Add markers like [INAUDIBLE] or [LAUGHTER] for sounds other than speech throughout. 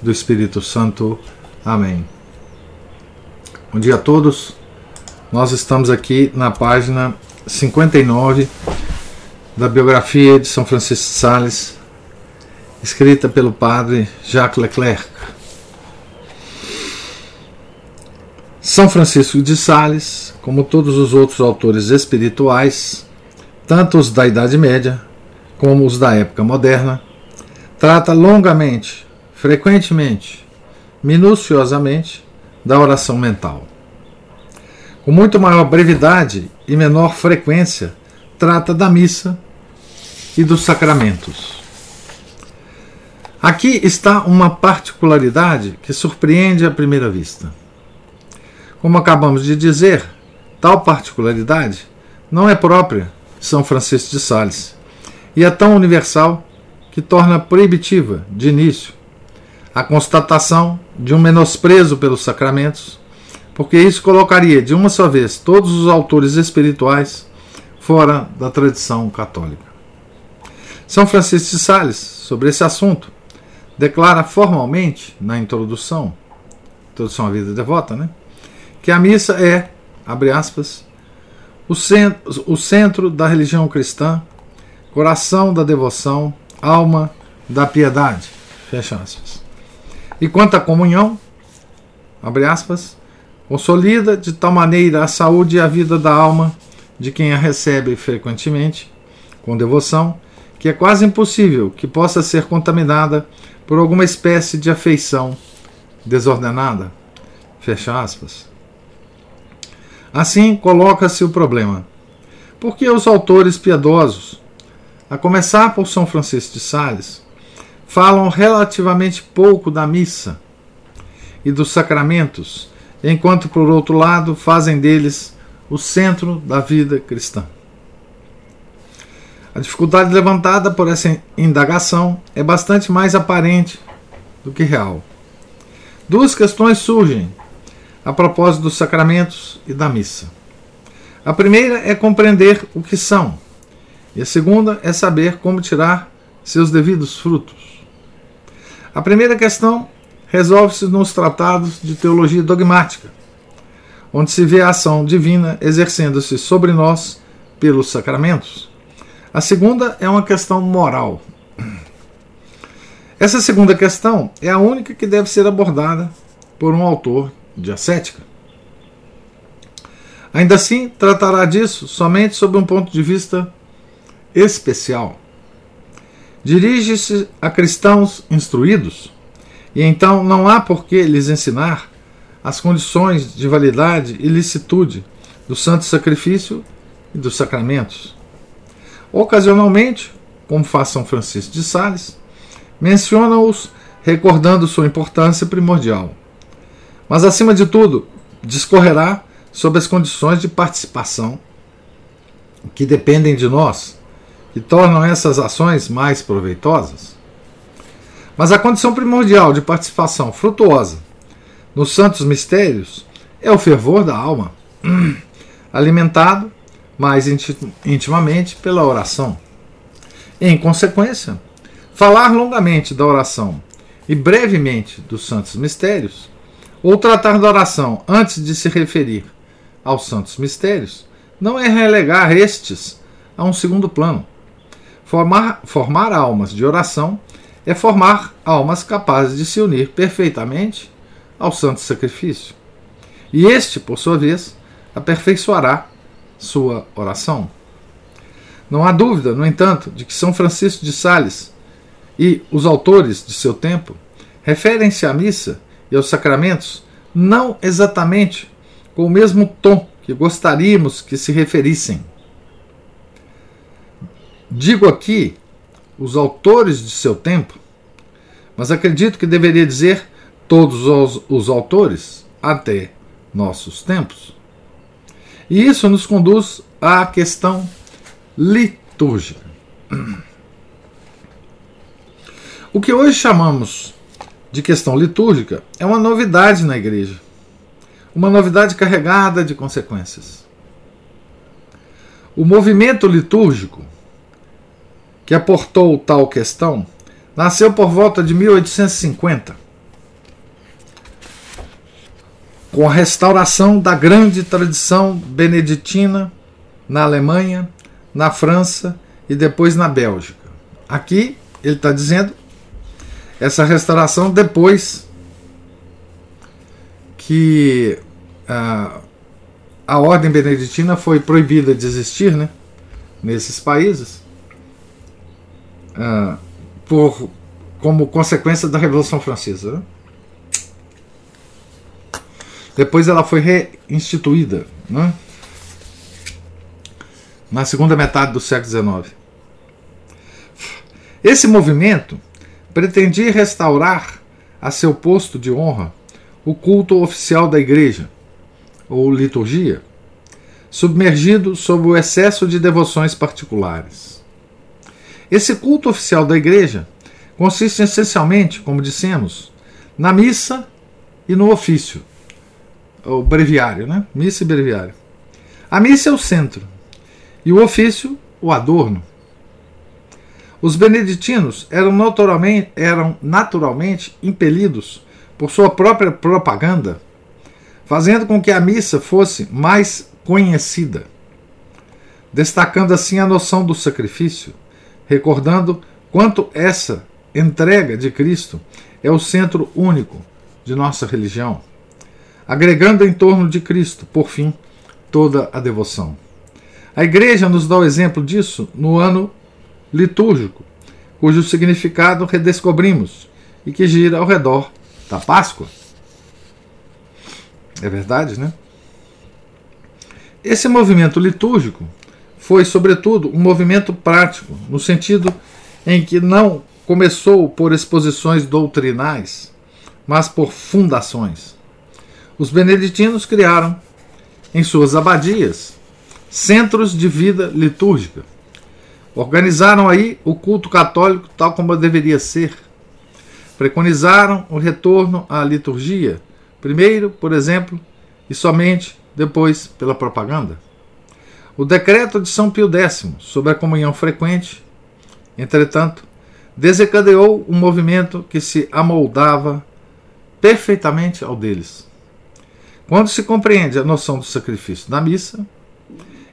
do Espírito Santo. Amém. Bom dia a todos. Nós estamos aqui na página 59 da biografia de São Francisco de Sales, escrita pelo padre Jacques Leclerc. São Francisco de Sales, como todos os outros autores espirituais, tanto os da Idade Média como os da época moderna, trata longamente frequentemente, minuciosamente, da oração mental. Com muito maior brevidade e menor frequência, trata da missa e dos sacramentos. Aqui está uma particularidade que surpreende à primeira vista. Como acabamos de dizer, tal particularidade não é própria de São Francisco de Sales e é tão universal que torna proibitiva, de início, a constatação de um menosprezo pelos sacramentos, porque isso colocaria de uma só vez todos os autores espirituais fora da tradição católica. São Francisco de Sales, sobre esse assunto, declara formalmente na introdução, introdução à vida devota, né, que a missa é, abre aspas, o centro, o centro da religião cristã, coração da devoção, alma da piedade, fecha aspas. E quanto à comunhão, abre aspas, consolida de tal maneira a saúde e a vida da alma de quem a recebe frequentemente, com devoção, que é quase impossível que possa ser contaminada por alguma espécie de afeição desordenada. Fecha aspas. Assim coloca-se o problema. Por que os autores piedosos, a começar por São Francisco de Sales, falam relativamente pouco da missa e dos sacramentos, enquanto, por outro lado, fazem deles o centro da vida cristã. A dificuldade levantada por essa indagação é bastante mais aparente do que real. Duas questões surgem a propósito dos sacramentos e da missa. A primeira é compreender o que são, e a segunda é saber como tirar seus devidos frutos. A primeira questão resolve-se nos tratados de teologia dogmática, onde se vê a ação divina exercendo-se sobre nós pelos sacramentos. A segunda é uma questão moral. Essa segunda questão é a única que deve ser abordada por um autor de ascética. Ainda assim, tratará disso somente sob um ponto de vista especial dirige-se a cristãos instruídos, e então não há por que lhes ensinar as condições de validade e licitude do santo sacrifício e dos sacramentos. Ocasionalmente, como faz São Francisco de Sales, menciona-os recordando sua importância primordial. Mas, acima de tudo, discorrerá sobre as condições de participação que dependem de nós que tornam essas ações mais proveitosas. Mas a condição primordial de participação frutuosa nos santos mistérios é o fervor da alma, [CLEARS THROAT] alimentado mais intimamente pela oração. Em consequência, falar longamente da oração e brevemente dos santos mistérios, ou tratar da oração antes de se referir aos santos mistérios, não é relegar estes a um segundo plano Formar, formar almas de oração é formar almas capazes de se unir perfeitamente ao santo sacrifício. E este, por sua vez, aperfeiçoará sua oração. Não há dúvida, no entanto, de que São Francisco de Sales e os autores de seu tempo referem-se à missa e aos sacramentos não exatamente com o mesmo tom que gostaríamos que se referissem. Digo aqui os autores de seu tempo, mas acredito que deveria dizer todos os, os autores até nossos tempos. E isso nos conduz à questão litúrgica. [CLEARS THROAT] O que hoje chamamos de questão litúrgica é uma novidade na igreja. Uma novidade carregada de consequências. O movimento litúrgico que aportou tal questão nasceu por volta de 1850, com a restauração da grande tradição beneditina na Alemanha, na França e depois na Bélgica. Aqui ele está dizendo essa restauração depois que a, a ordem beneditina foi proibida de existir né, nesses países uh, por, como consequência da Revolução Francesa. Depois ela foi reinstituída né? na segunda metade do século XIX. Esse movimento pretendia restaurar a seu posto de honra o culto oficial da Igreja, ou liturgia, submergido sob o excesso de devoções particulares. Esse culto oficial da Igreja consiste essencialmente, como dissemos, na missa e no ofício, o breviário, né? Missa e breviário. A missa é o centro e o ofício, o adorno. Os beneditinos eram naturalmente, eram naturalmente impelidos por sua própria propaganda, fazendo com que a missa fosse mais conhecida, destacando assim a noção do sacrifício, recordando quanto essa entrega de Cristo é o centro único de nossa religião, agregando em torno de Cristo, por fim, toda a devoção. A Igreja nos dá o exemplo disso no ano litúrgico, cujo significado redescobrimos e que gira ao redor da Páscoa. É verdade, né? Esse movimento litúrgico foi, sobretudo, um movimento prático, no sentido em que não começou por exposições doutrinais, mas por fundações. Os beneditinos criaram, em suas abadias, centros de vida litúrgica Organizaram aí o culto católico tal como deveria ser. Preconizaram o retorno à liturgia, primeiro, por exemplo, e somente depois pela propaganda. O decreto de São Pio X sobre a comunhão frequente, entretanto, desencadeou um movimento que se amoldava perfeitamente ao deles. Quando se compreende a noção do sacrifício da missa,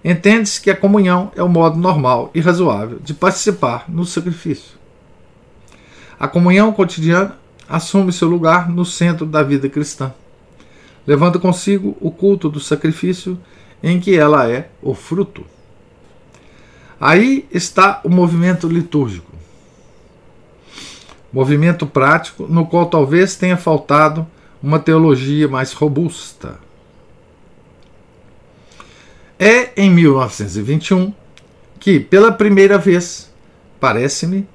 Entende-se que a comunhão é o modo normal e razoável de participar no sacrifício. A comunhão cotidiana assume seu lugar no centro da vida cristã, levando consigo o culto do sacrifício em que ela é o fruto. Aí está o movimento litúrgico. Movimento prático no qual talvez tenha faltado uma teologia mais robusta. É em 1921 que, pela primeira vez, parece-me,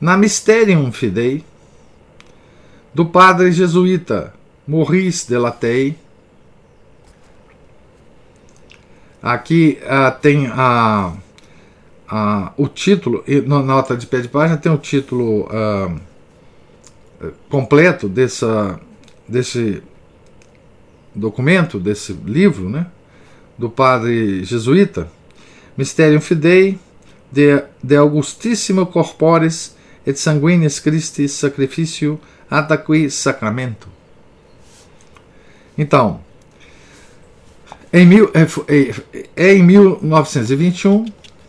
na Mysterium Fidei, do padre jesuíta Maurice de Latey, aqui uh, tem a, a, o título, na nota de pé de página tem o título uh, completo dessa, desse documento, desse livro, né? do padre jesuíta, Mysterium Fidei, de, de Augustissimo Corporis et Sanguinis Christi Sacrificio Ataqui Sacramento. Então, em mil, é, é, é em 1921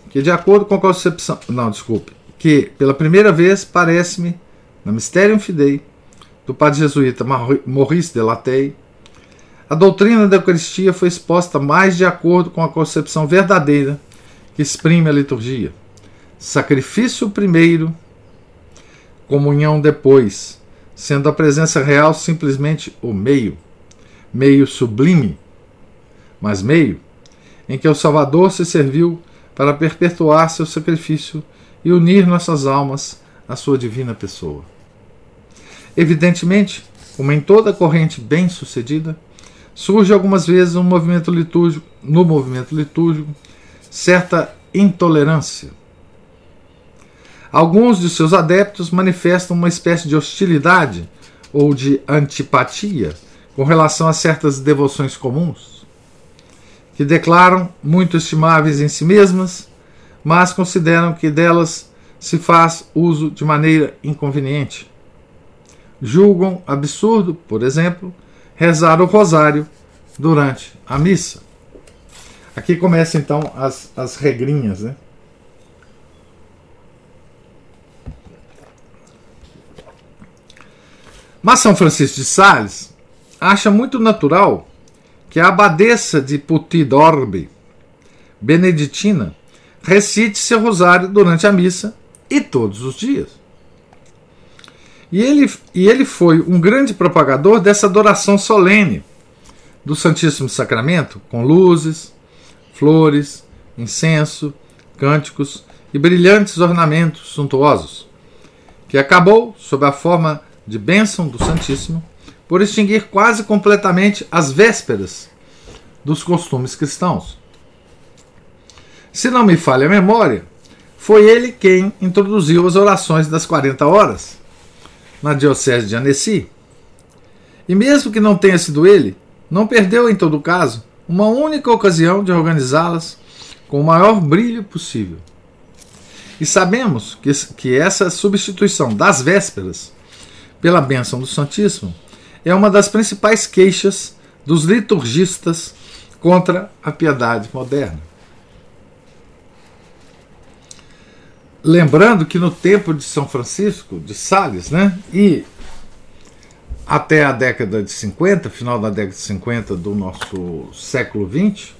que, de acordo com a concepção. Não, desculpe. Que pela primeira vez parece-me, na Mysterium Fidei, do padre jesuíta Maurice de a doutrina da Eucaristia foi exposta mais de acordo com a concepção verdadeira que exprime a liturgia. Sacrifício primeiro, comunhão depois, sendo a presença real simplesmente o meio, meio sublime, mas meio em que o Salvador se serviu para perpetuar seu sacrifício e unir nossas almas à sua divina pessoa. Evidentemente, como em toda corrente bem-sucedida, surge algumas vezes um movimento litúrgico, no movimento litúrgico certa intolerância. Alguns de seus adeptos manifestam uma espécie de hostilidade ou de antipatia com relação a certas devoções comuns, que declaram muito estimáveis em si mesmas, mas consideram que delas se faz uso de maneira inconveniente. Julgam absurdo, por exemplo, rezar o rosário durante a missa. Aqui começam então as, as regrinhas, né? Mas São Francisco de Sales acha muito natural que a abadesa de Putidorbe, beneditina, recite seu rosário durante a missa e todos os dias. E ele, e ele foi um grande propagador dessa adoração solene do Santíssimo Sacramento, com luzes, flores, incenso, cânticos e brilhantes ornamentos suntuosos, que acabou, sob a forma de bênção do Santíssimo, por extinguir quase completamente as vésperas dos costumes cristãos. Se não me falha a memória, foi ele quem introduziu as orações das 40 horas na Diocese de Annecy. E mesmo que não tenha sido ele, não perdeu, em todo caso, uma única ocasião de organizá-las com o maior brilho possível. E sabemos que, que essa substituição das vésperas pela bênção do Santíssimo é uma das principais queixas dos liturgistas contra a piedade moderna. Lembrando que no tempo de São Francisco de Sales, né, e até a década de 50, final da década de 50 do nosso século 20,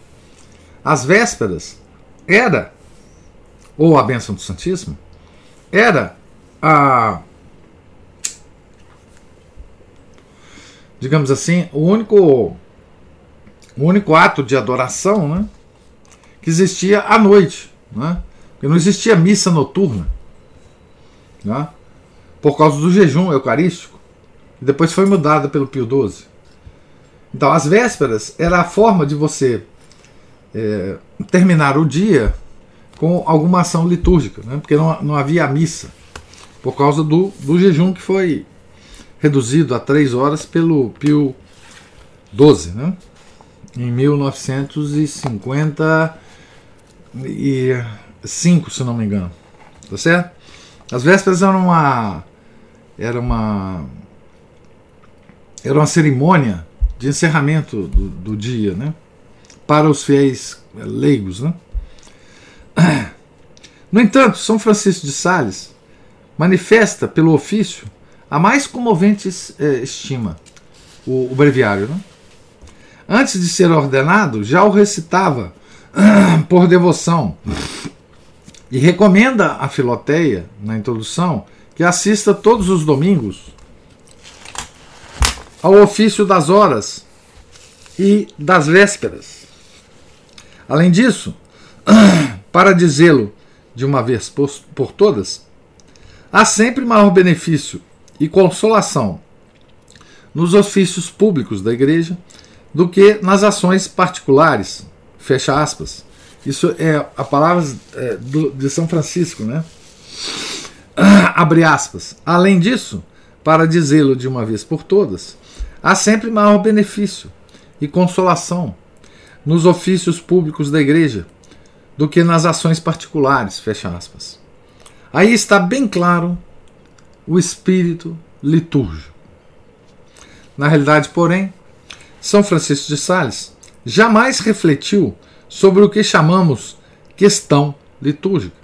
as vésperas era, ou a bênção do Santíssimo, era a, digamos assim, o único, o único ato de adoração né, que existia à noite, né, porque não existia missa noturna, né, por causa do jejum eucarístico depois foi mudada pelo Pio XII. Então, as vésperas era a forma de você é, terminar o dia com alguma ação litúrgica, né? porque não, não havia missa, por causa do, do jejum que foi reduzido a três horas pelo Pio XII, né? em 1955, se não me engano. Tá certo? As vésperas eram uma. Era uma era uma cerimônia de encerramento do, do dia, né? Para os fiéis leigos, né? [CLEARS THROAT] No entanto, São Francisco de Sales manifesta pelo ofício a mais comovente eh, estima, o, o breviário. Né? Antes de ser ordenado, já o recitava [CLEARS THROAT] por devoção e recomenda a Filoteia, na introdução, que assista todos os domingos ao ofício das horas e das vésperas. Além disso, [CLEARS THROAT] para dizê-lo de uma vez por todas, há sempre maior benefício e consolação nos ofícios públicos da igreja do que nas ações particulares. Fecha aspas. Isso é a palavra é, de São Francisco, né? Abre aspas. Além disso, para dizê-lo de uma vez por todas, há sempre maior benefício e consolação nos ofícios públicos da igreja do que nas ações particulares, fecha aspas. Aí está bem claro o espírito litúrgico. Na realidade, porém, São Francisco de Sales jamais refletiu sobre o que chamamos questão litúrgica,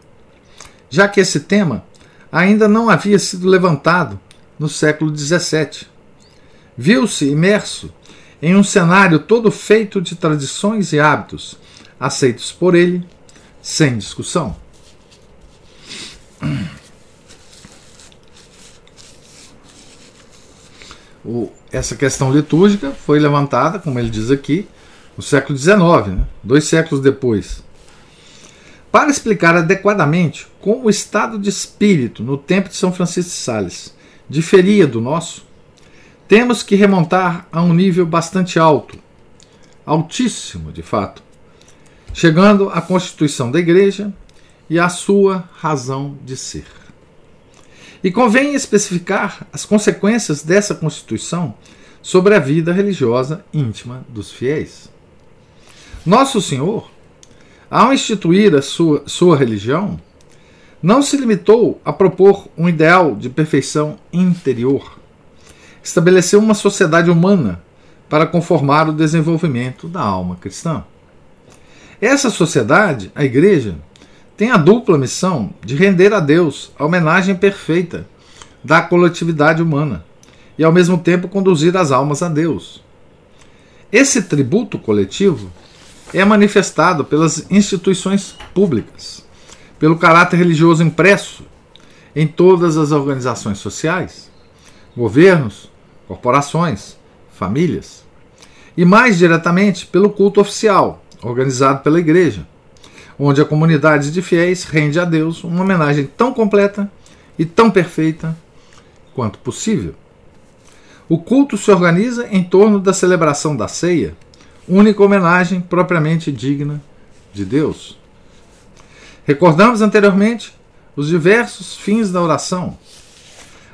já que esse tema ainda não havia sido levantado no século XVII viu-se imerso em um cenário todo feito de tradições e hábitos, aceitos por ele sem discussão. O, essa questão litúrgica foi levantada, como ele diz aqui, no século XIX, né? dois séculos depois. Para explicar adequadamente como o estado de espírito no tempo de São Francisco de Sales diferia do nosso, temos que remontar a um nível bastante alto, altíssimo de fato, chegando à constituição da Igreja e à sua razão de ser. E convém especificar as consequências dessa constituição sobre a vida religiosa íntima dos fiéis. Nosso Senhor, ao instituir a sua, sua religião, não se limitou a propor um ideal de perfeição interior. Estabeleceu uma sociedade humana para conformar o desenvolvimento da alma cristã. Essa sociedade, a Igreja, tem a dupla missão de render a Deus a homenagem perfeita da coletividade humana e, ao mesmo tempo, conduzir as almas a Deus. Esse tributo coletivo é manifestado pelas instituições públicas, pelo caráter religioso impresso em todas as organizações sociais, governos, corporações, famílias, e mais diretamente pelo culto oficial, organizado pela Igreja, onde a comunidade de fiéis rende a Deus uma homenagem tão completa e tão perfeita quanto possível. O culto se organiza em torno da celebração da ceia, única homenagem propriamente digna de Deus. Recordamos anteriormente os diversos fins da oração: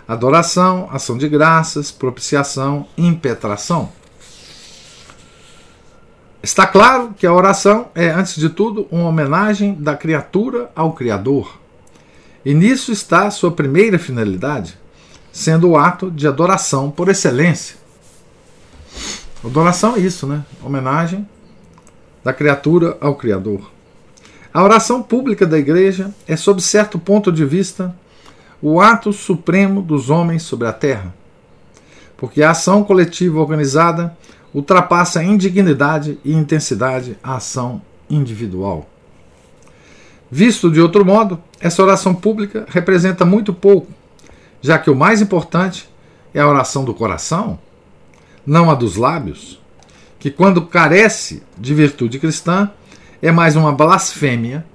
adoração, ação de graças, propiciação, impetração. Está claro que a oração é, antes de tudo, uma homenagem da criatura ao Criador. E nisso está sua primeira finalidade, sendo o ato de adoração por excelência. Adoração é isso, né? Homenagem da criatura ao Criador. A oração pública da igreja é, sob certo ponto de vista, o ato supremo dos homens sobre a terra. Porque a ação coletiva organizada ultrapassa em dignidade e intensidade a ação individual. Visto de outro modo, essa oração pública representa muito pouco já que o mais importante é a oração do coração, não a dos lábios, que quando carece de virtude cristã é mais uma blasfêmia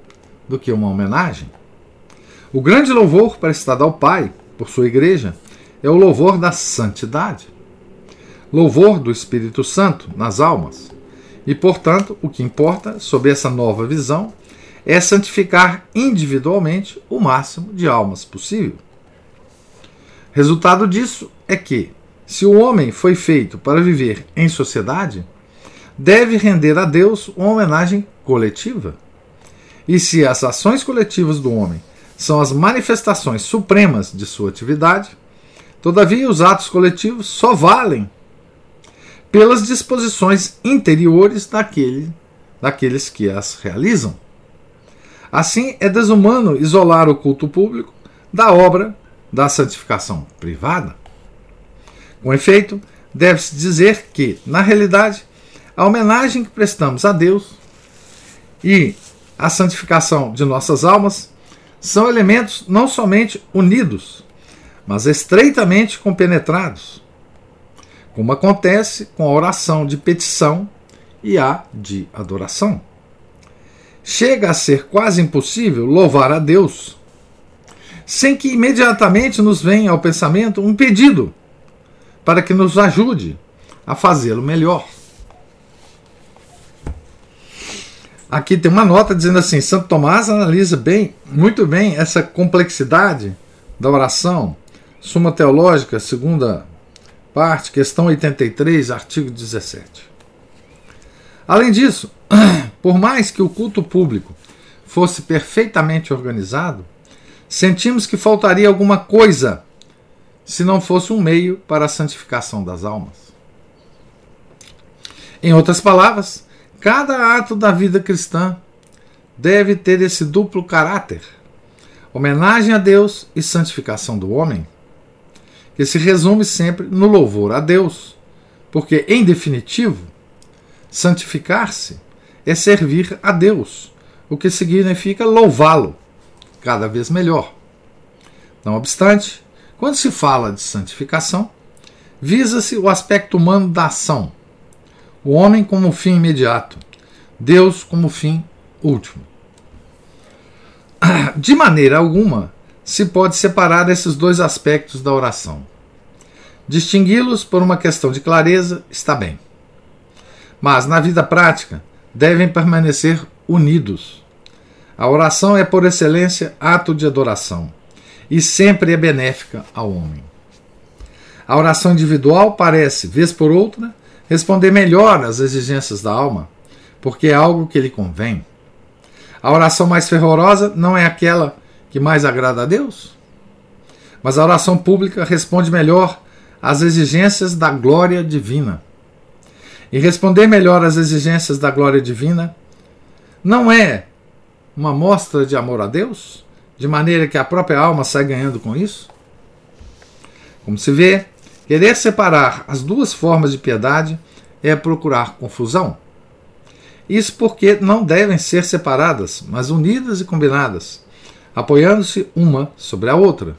do que uma homenagem. O grande louvor prestado ao Pai por sua igreja é o louvor da santidade, louvor do Espírito Santo nas almas. E, portanto, o que importa sob essa nova visão é santificar individualmente o máximo de almas possível. Resultado disso é que, se o homem foi feito para viver em sociedade, deve render a Deus uma homenagem coletiva. E se as ações coletivas do homem são as manifestações supremas de sua atividade, todavia os atos coletivos só valem pelas disposições interiores daquele, daqueles que as realizam. Assim, é desumano isolar o culto público da obra da santificação privada? Com efeito, deve-se dizer que, na realidade, a homenagem que prestamos a Deus e a santificação de nossas almas são elementos não somente unidos, mas estreitamente compenetrados, como acontece com a oração de petição e a de adoração. Chega a ser quase impossível louvar a Deus sem que imediatamente nos venha ao pensamento um pedido para que nos ajude a fazê-lo melhor. Aqui tem uma nota dizendo assim: Santo Tomás analisa bem, muito bem essa complexidade da oração. Suma Teológica, segunda parte, questão 83, artigo 17. Além disso, [CLEARS THROAT] por mais que o culto público fosse perfeitamente organizado, sentimos que faltaria alguma coisa se não fosse um meio para a santificação das almas. Em outras palavras, cada ato da vida cristã deve ter esse duplo caráter: homenagem a Deus e santificação do homem, que se resume sempre no louvor a Deus, porque, em definitivo, santificar-se é servir a Deus, o que significa louvá-lo cada vez melhor. Não obstante, quando se fala de santificação, visa-se o aspecto humano da ação, o homem como fim imediato, Deus como fim último. [CLEARS THROAT] De maneira alguma se pode separar esses dois aspectos da oração. Distingui-los por uma questão de clareza está bem. Mas na vida prática devem permanecer unidos. A oração é por excelência ato de adoração e sempre é benéfica ao homem. A oração individual parece, vez por outra, responder melhor às exigências da alma, porque é algo que lhe convém. A oração mais fervorosa não é aquela que mais agrada a Deus? Mas a oração pública responde melhor às exigências da glória divina. E responder melhor às exigências da glória divina não é uma mostra de amor a Deus, de maneira que a própria alma sai ganhando com isso? Como se vê, querer separar as duas formas de piedade é procurar confusão. Isso porque não devem ser separadas, mas unidas e combinadas, apoiando-se uma sobre a outra.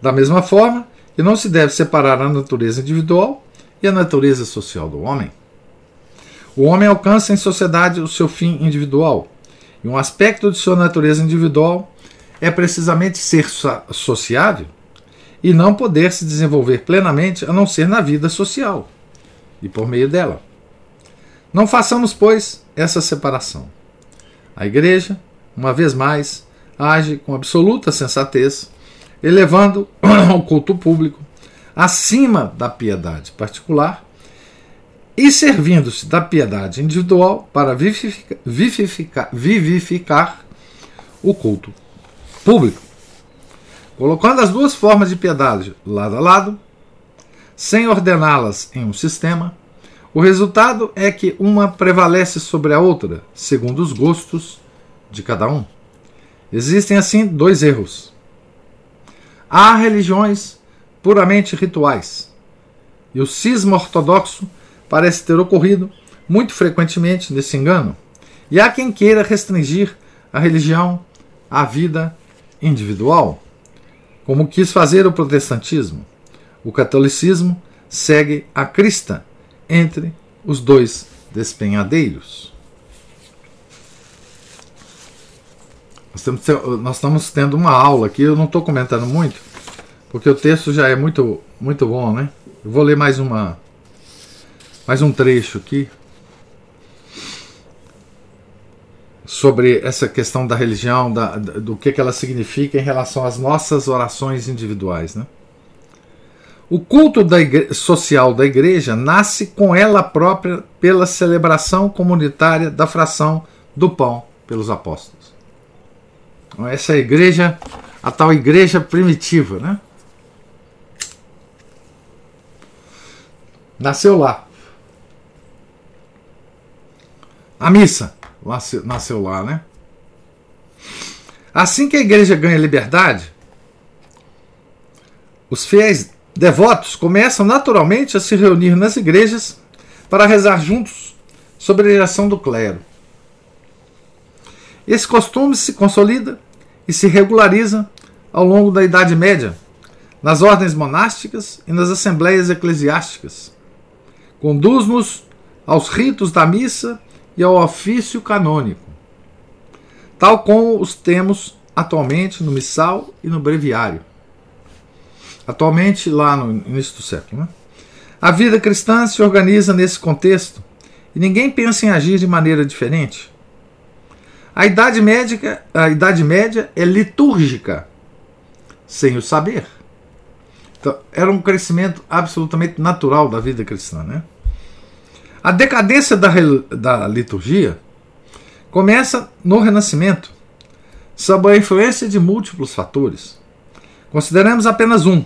Da mesma forma que não se deve separar a natureza individual e a natureza social do homem. O homem alcança em sociedade o seu fim individual, e um aspecto de sua natureza individual é precisamente ser sociável e não poder se desenvolver plenamente a não ser na vida social e por meio dela. Não façamos, pois, essa separação. A Igreja, uma vez mais, age com absoluta sensatez, elevando [CLEARS THROAT] o culto público acima da piedade particular e servindo-se da piedade individual para vivificar, vivificar, vivificar o culto público. Colocando as duas formas de piedade lado a lado, sem ordená-las em um sistema, o resultado é que uma prevalece sobre a outra, segundo os gostos de cada um. Existem assim dois erros. Há religiões puramente rituais, e o cisma ortodoxo parece ter ocorrido muito frequentemente nesse engano. E há quem queira restringir a religião à vida individual, como quis fazer o protestantismo. O catolicismo segue a crista entre os dois despenhadeiros. Nós, estamos tendo uma aula aqui, eu não estou comentando muito, porque o texto já é muito, muito bom, né? Eu vou ler mais uma mais um trecho aqui sobre essa questão da religião, da, do que, que ela significa em relação às nossas orações individuais. Né? O culto da social da igreja nasce com ela própria pela celebração comunitária da fração do pão pelos apóstolos. Então, essa é a igreja, a tal igreja primitiva, né? Nasceu lá. A missa nasceu, nasceu lá, né? Assim que a igreja ganha liberdade, os fiéis devotos começam naturalmente a se reunir nas igrejas para rezar juntos sobre a direção do clero. Esse costume se consolida e se regulariza ao longo da Idade Média, nas ordens monásticas e nas assembleias eclesiásticas. Conduz-nos aos ritos da missa e ao ofício canônico, tal como os temos atualmente no missal e no breviário. Atualmente, lá no início do século. Né? A vida cristã se organiza nesse contexto e ninguém pensa em agir de maneira diferente. A Idade Média, a Idade Média é litúrgica, sem o saber. Então, era um crescimento absolutamente natural da vida cristã. Né? A decadência da, da liturgia começa no Renascimento, sob a influência de múltiplos fatores. Consideramos apenas um: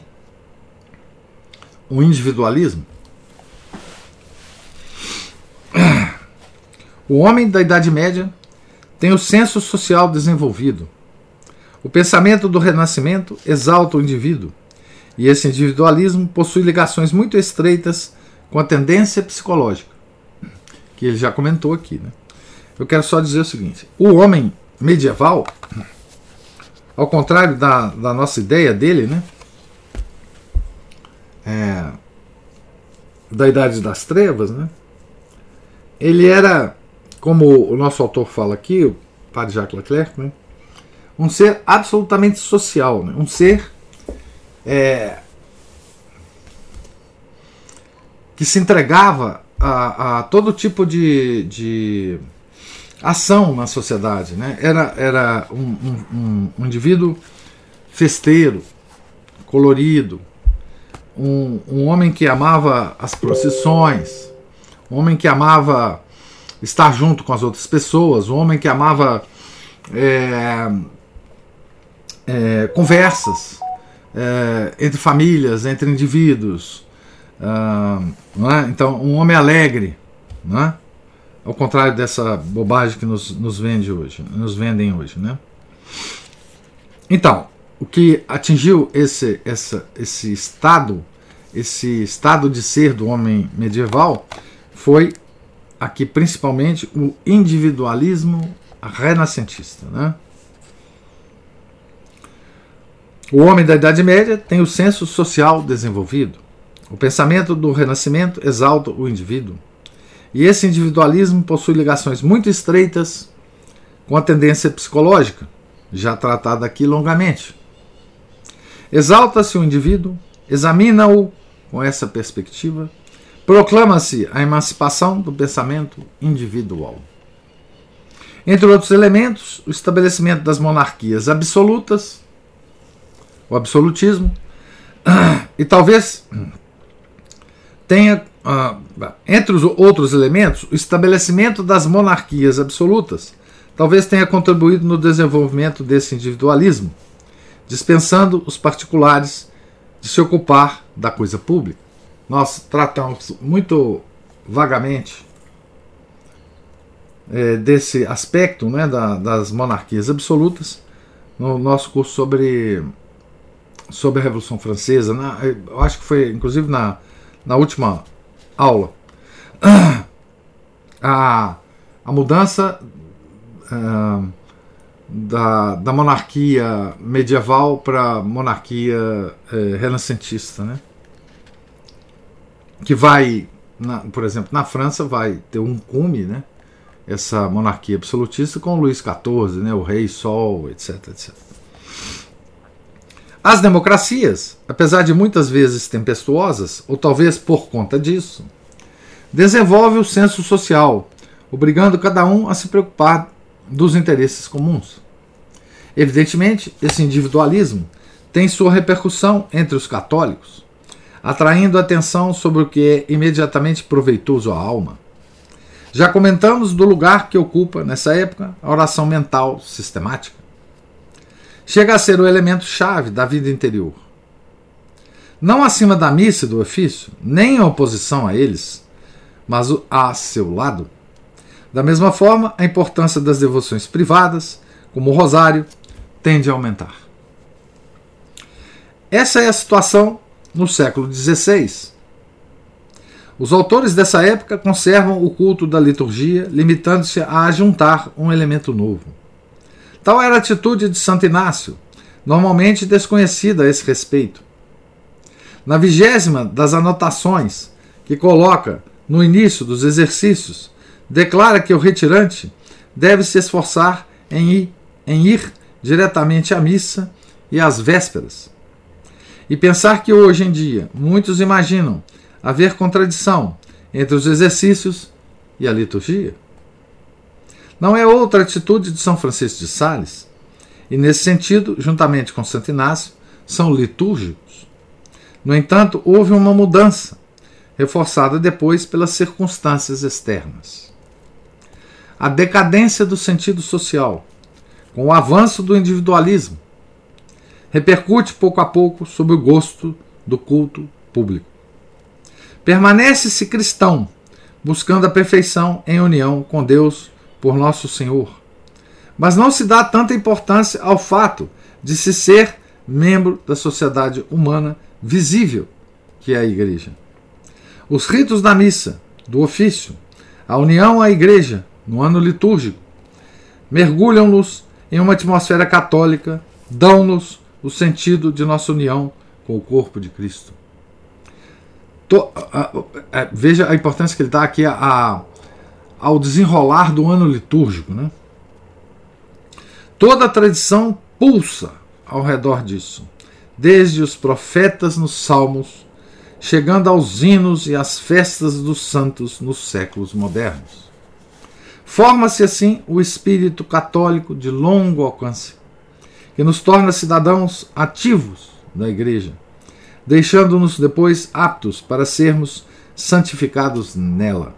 o individualismo. O homem da Idade Média tem o senso social desenvolvido. O pensamento do Renascimento exalta o indivíduo, e esse individualismo possui ligações muito estreitas com a tendência psicológica que ele já comentou aqui. Né? Eu quero só dizer o seguinte: o homem medieval, ao contrário da, da nossa ideia dele, né? É, da Idade das Trevas, né? ele era, como o nosso autor fala aqui, o padre Jacques Leclerc, né? um ser absolutamente social, né? um ser é, que se entregava a, a todo tipo de, de ação na sociedade. Né? Era, era um, um, um, indivíduo festeiro, colorido, um, um homem que amava as procissões, um homem que amava estar junto com as outras pessoas, um homem que amava é, é, conversas é, entre famílias, entre indivíduos. Uh, é? Então, um homem alegre, é? ao contrário dessa bobagem que nos, nos vende hoje, nos vendem hoje, né? Então, o que atingiu esse, essa, esse estado, esse estado de ser do homem medieval, foi aqui principalmente o individualismo renascentista, né? O homem da Idade Média tem o senso social desenvolvido. O pensamento do Renascimento exalta o indivíduo. E esse individualismo possui ligações muito estreitas com a tendência psicológica, já tratada aqui longamente. Exalta-se o indivíduo, examina-o com essa perspectiva, proclama-se a emancipação do pensamento individual. Entre outros elementos, o estabelecimento das monarquias absolutas, o absolutismo, [CLEARS THROAT] e talvez tenha ah, entre os outros elementos, o estabelecimento das monarquias absolutas talvez tenha contribuído no desenvolvimento desse individualismo, dispensando os particulares de se ocupar da coisa pública. Nós tratamos muito vagamente é, desse aspecto né, da, das monarquias absolutas no nosso curso sobre, sobre a Revolução Francesa. Na, eu acho que foi, inclusive, na, na última aula. [CLEARS THROAT] A, a mudança uh, da, da monarquia medieval para a monarquia uh, renascentista, né? Que vai, na, por exemplo, na França vai ter um cume, né? essa monarquia absolutista com Luís XIV, né? o Rei Sol, etc, etc. As democracias, apesar de muitas vezes tempestuosas, ou talvez por conta disso, desenvolvem o senso social, obrigando cada um a se preocupar dos interesses comuns. Evidentemente, esse individualismo tem sua repercussão entre os católicos, atraindo atenção sobre o que é imediatamente proveitoso à alma. Já comentamos do lugar que ocupa, nessa época, a oração mental sistemática chega a ser o elemento chave da vida interior. Não acima da missa e do ofício, nem em oposição a eles, mas a seu lado. Da mesma forma, a importância das devoções privadas, como o rosário, tende a aumentar. Essa é a situação no século XVI. Os autores dessa época conservam o culto da liturgia, limitando-se a juntar um elemento novo. Tal era a atitude de Santo Inácio, normalmente desconhecida a esse respeito. Na vigésima das anotações, que coloca no início dos exercícios, declara que o retirante deve se esforçar em ir, em ir diretamente à missa e às vésperas. E pensar que hoje em dia muitos imaginam haver contradição entre os exercícios e a liturgia. Não é outra atitude de São Francisco de Sales, e nesse sentido, juntamente com Santo Inácio, são litúrgicos. No entanto, houve uma mudança, reforçada depois pelas circunstâncias externas. A decadência do sentido social, com o avanço do individualismo, repercute pouco a pouco sobre o gosto do culto público. Permanece-se cristão, buscando a perfeição em união com Deus por Nosso Senhor. Mas não se dá tanta importância ao fato de se ser membro da sociedade humana visível que é a igreja. Os ritos da missa, do ofício, a união à igreja no ano litúrgico, mergulham-nos em uma atmosfera católica, dão-nos o sentido de nossa união com o corpo de Cristo. veja a importância que ele dá aqui a, ao desenrolar do ano litúrgico. Né? Toda a tradição pulsa ao redor disso, desde os profetas nos Salmos, chegando aos hinos e às festas dos santos nos séculos modernos. Forma-se assim o espírito católico de longo alcance, que nos torna cidadãos ativos da Igreja, deixando-nos depois aptos para sermos santificados nela.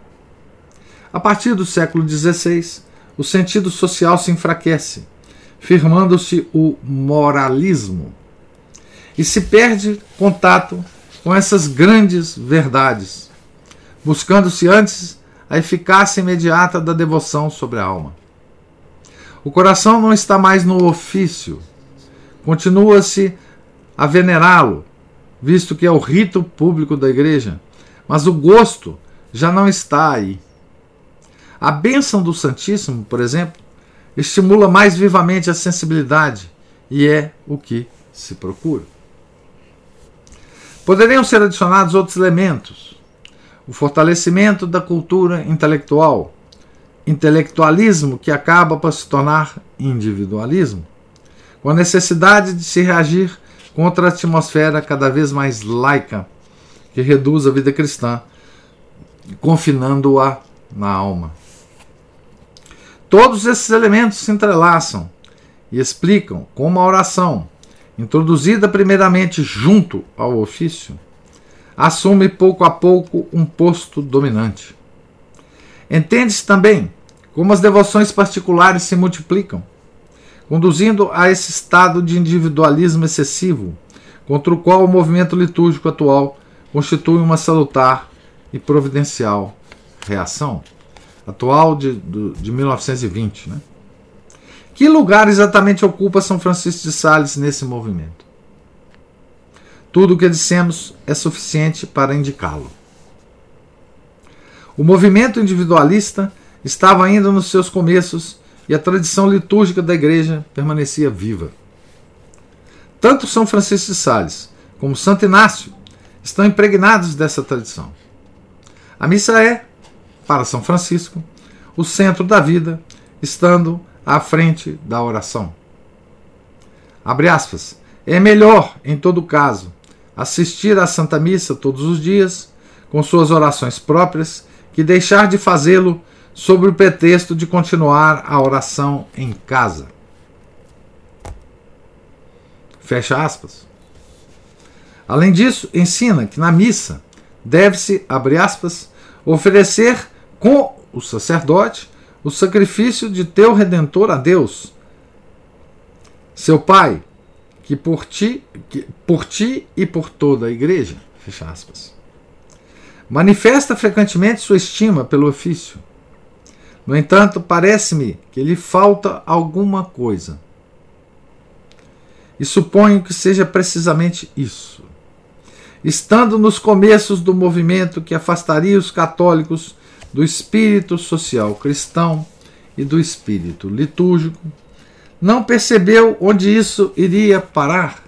A partir do século XVI, o sentido social se enfraquece, firmando-se o moralismo, e se perde contato com essas grandes verdades, buscando-se antes a eficácia imediata da devoção sobre a alma. O coração não está mais no ofício, continua-se a venerá-lo, visto que é o rito público da igreja, mas o gosto já não está aí. A bênção do Santíssimo, por exemplo, estimula mais vivamente a sensibilidade e é o que se procura. Poderiam ser adicionados outros elementos. O fortalecimento da cultura intelectual, intelectualismo que acaba por se tornar individualismo, com a necessidade de se reagir contra a atmosfera cada vez mais laica que reduz a vida cristã, confinando-a na alma. Todos esses elementos se entrelaçam e explicam como a oração, introduzida primeiramente junto ao ofício, assume pouco a pouco um posto dominante. Entende-se também como as devoções particulares se multiplicam, conduzindo a esse estado de individualismo excessivo, contra o qual o movimento litúrgico atual constitui uma salutar e providencial reação. Atual de, de 1920. Né? Que lugar exatamente ocupa São Francisco de Sales nesse movimento? Tudo o que dissemos é suficiente para indicá-lo. O movimento individualista estava ainda nos seus começos e a tradição litúrgica da igreja permanecia viva. Tanto São Francisco de Sales como Santo Inácio estão impregnados dessa tradição. A missa é, para São Francisco, o centro da vida, estando à frente da oração. Abre aspas. É melhor, em todo caso, assistir à Santa Missa todos os dias, com suas orações próprias, que deixar de fazê-lo sob o pretexto de continuar a oração em casa. Fecha aspas. Além disso, ensina que na missa deve-se, abre aspas, oferecer com o sacerdote o sacrifício de teu redentor a Deus, seu Pai, que por ti, que, por ti e por toda a igreja, fecha aspas. Manifesta frequentemente sua estima pelo ofício. No entanto, parece-me que lhe falta alguma coisa. E suponho que seja precisamente isso. Estando nos começos do movimento que afastaria os católicos do espírito social cristão e do espírito litúrgico, não percebeu onde isso iria parar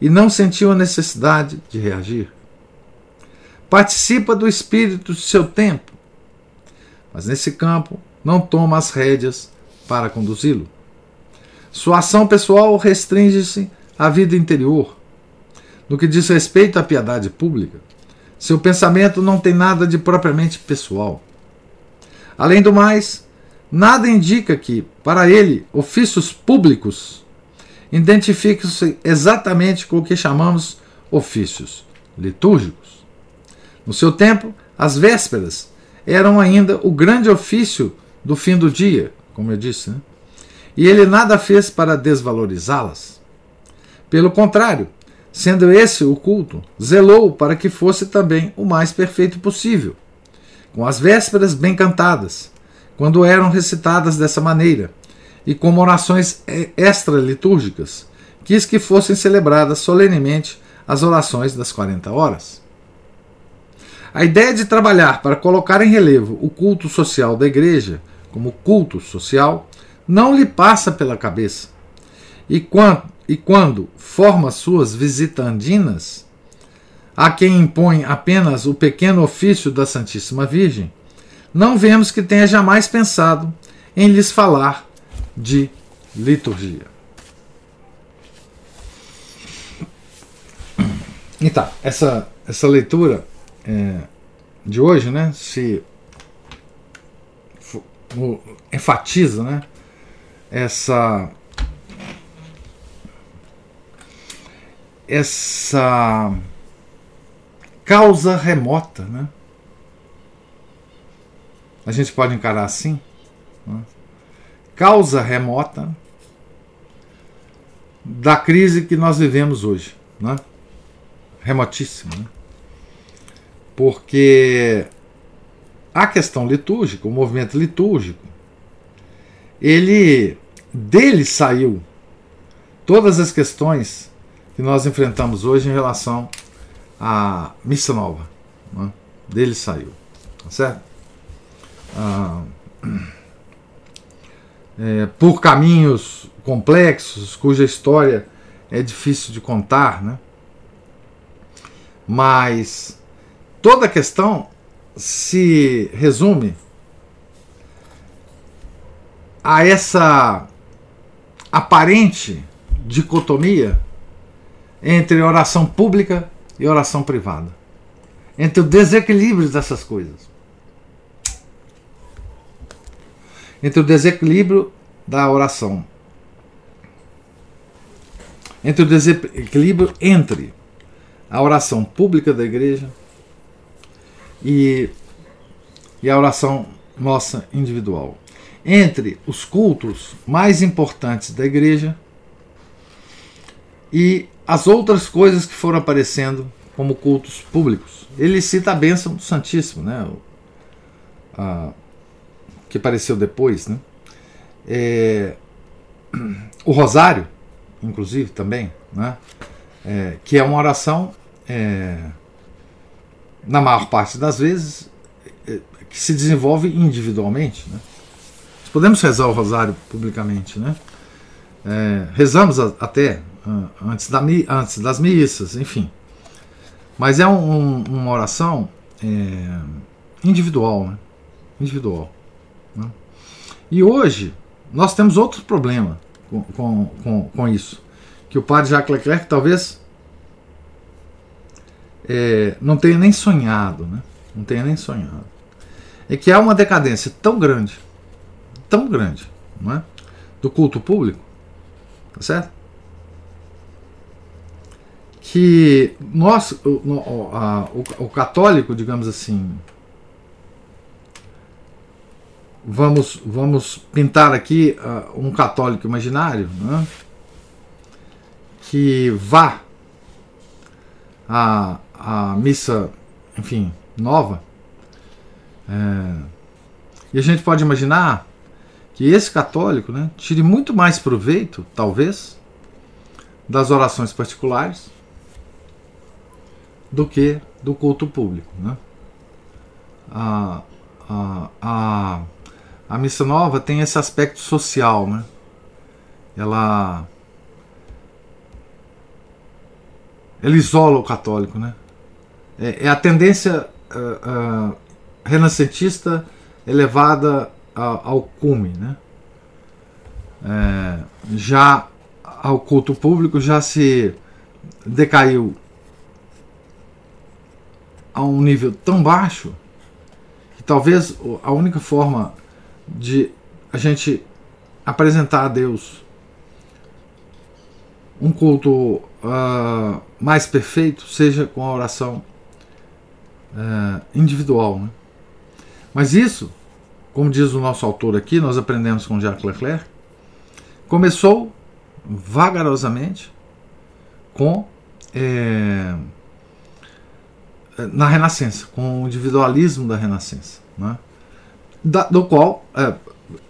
e não sentiu a necessidade de reagir. Participa do espírito de seu tempo, mas nesse campo não toma as rédeas para conduzi-lo. Sua ação pessoal restringe-se à vida interior. No que diz respeito à piedade pública, seu pensamento não tem nada de propriamente pessoal. Além do mais, nada indica que, para ele, ofícios públicos identificam-se exatamente com o que chamamos ofícios litúrgicos. No seu tempo, as vésperas eram ainda o grande ofício do fim do dia, como eu disse, né? e ele nada fez para desvalorizá-las. Pelo contrário, sendo esse o culto, zelou para que fosse também o mais perfeito possível, com as vésperas bem cantadas, quando eram recitadas dessa maneira, e como orações extra-litúrgicas, quis que fossem celebradas solenemente as orações das 40 horas. A ideia de trabalhar para colocar em relevo o culto social da Igreja como culto social não lhe passa pela cabeça. E quando, e quando forma suas visitandinas, a quem impõe apenas o pequeno ofício da Santíssima Virgem, não vemos que tenha jamais pensado em lhes falar de liturgia. Então, essa essa leitura é, de hoje, né, se enfatiza, né, essa essa causa remota, né? A gente pode encarar assim, né? causa remota da crise que nós vivemos hoje, né? Remotíssima, né? Porque a questão litúrgica, o movimento litúrgico, ele dele saiu todas as questões que nós enfrentamos hoje em relação à missa nova. Né? Dele saiu. Tá certo? Ah, é, por caminhos complexos, cuja história é difícil de contar, né? mas toda a questão se resume a essa aparente dicotomia entre oração pública e oração privada. Entre o desequilíbrio dessas coisas. Entre o desequilíbrio da oração. Entre o desequilíbrio entre a oração pública da igreja e, e a oração nossa individual. Entre os cultos mais importantes da igreja e as outras coisas que foram aparecendo como cultos públicos. Ele cita a bênção do Santíssimo, né? A, que apareceu depois, né? É, [CLEARS THROAT] o Rosário, inclusive, também, né? É, que é uma oração, é, na maior parte das vezes, é, que se desenvolve individualmente. Né? Podemos rezar o Rosário publicamente, né? É, rezamos a, até ah, antes, da, antes das missas, enfim. Mas é um, um, uma oração é, individual, né? individual. Né? E hoje nós temos outro problema com, com, com, com isso, que o padre Jacques Leclerc talvez é, não tenha nem sonhado, né? não tenha nem sonhado. É que há uma decadência tão grande, tão grande, não é? do culto público, tá certo? que nós, o, a, o, o católico, digamos assim, vamos, vamos pintar aqui uh, um católico imaginário né, que vá à missa, enfim, nova. É, e a gente pode imaginar que esse católico né, tire muito mais proveito, talvez, das orações particulares do que do culto público. Né? A, a, a, a missa nova tem esse aspecto social. Né? Ela, ela isola o católico. Né? É, é a tendência uh, uh, renascentista elevada ao cume. Né? É, já ao culto público já se decaiu a um nível tão baixo que talvez a única forma de a gente apresentar a Deus um culto uh, mais perfeito seja com a oração uh, individual. Né? Mas isso, como diz o nosso autor aqui, nós aprendemos com Jacques Leclerc, começou vagarosamente com. Eh, na Renascença, com o individualismo da Renascença, né? da, do qual é,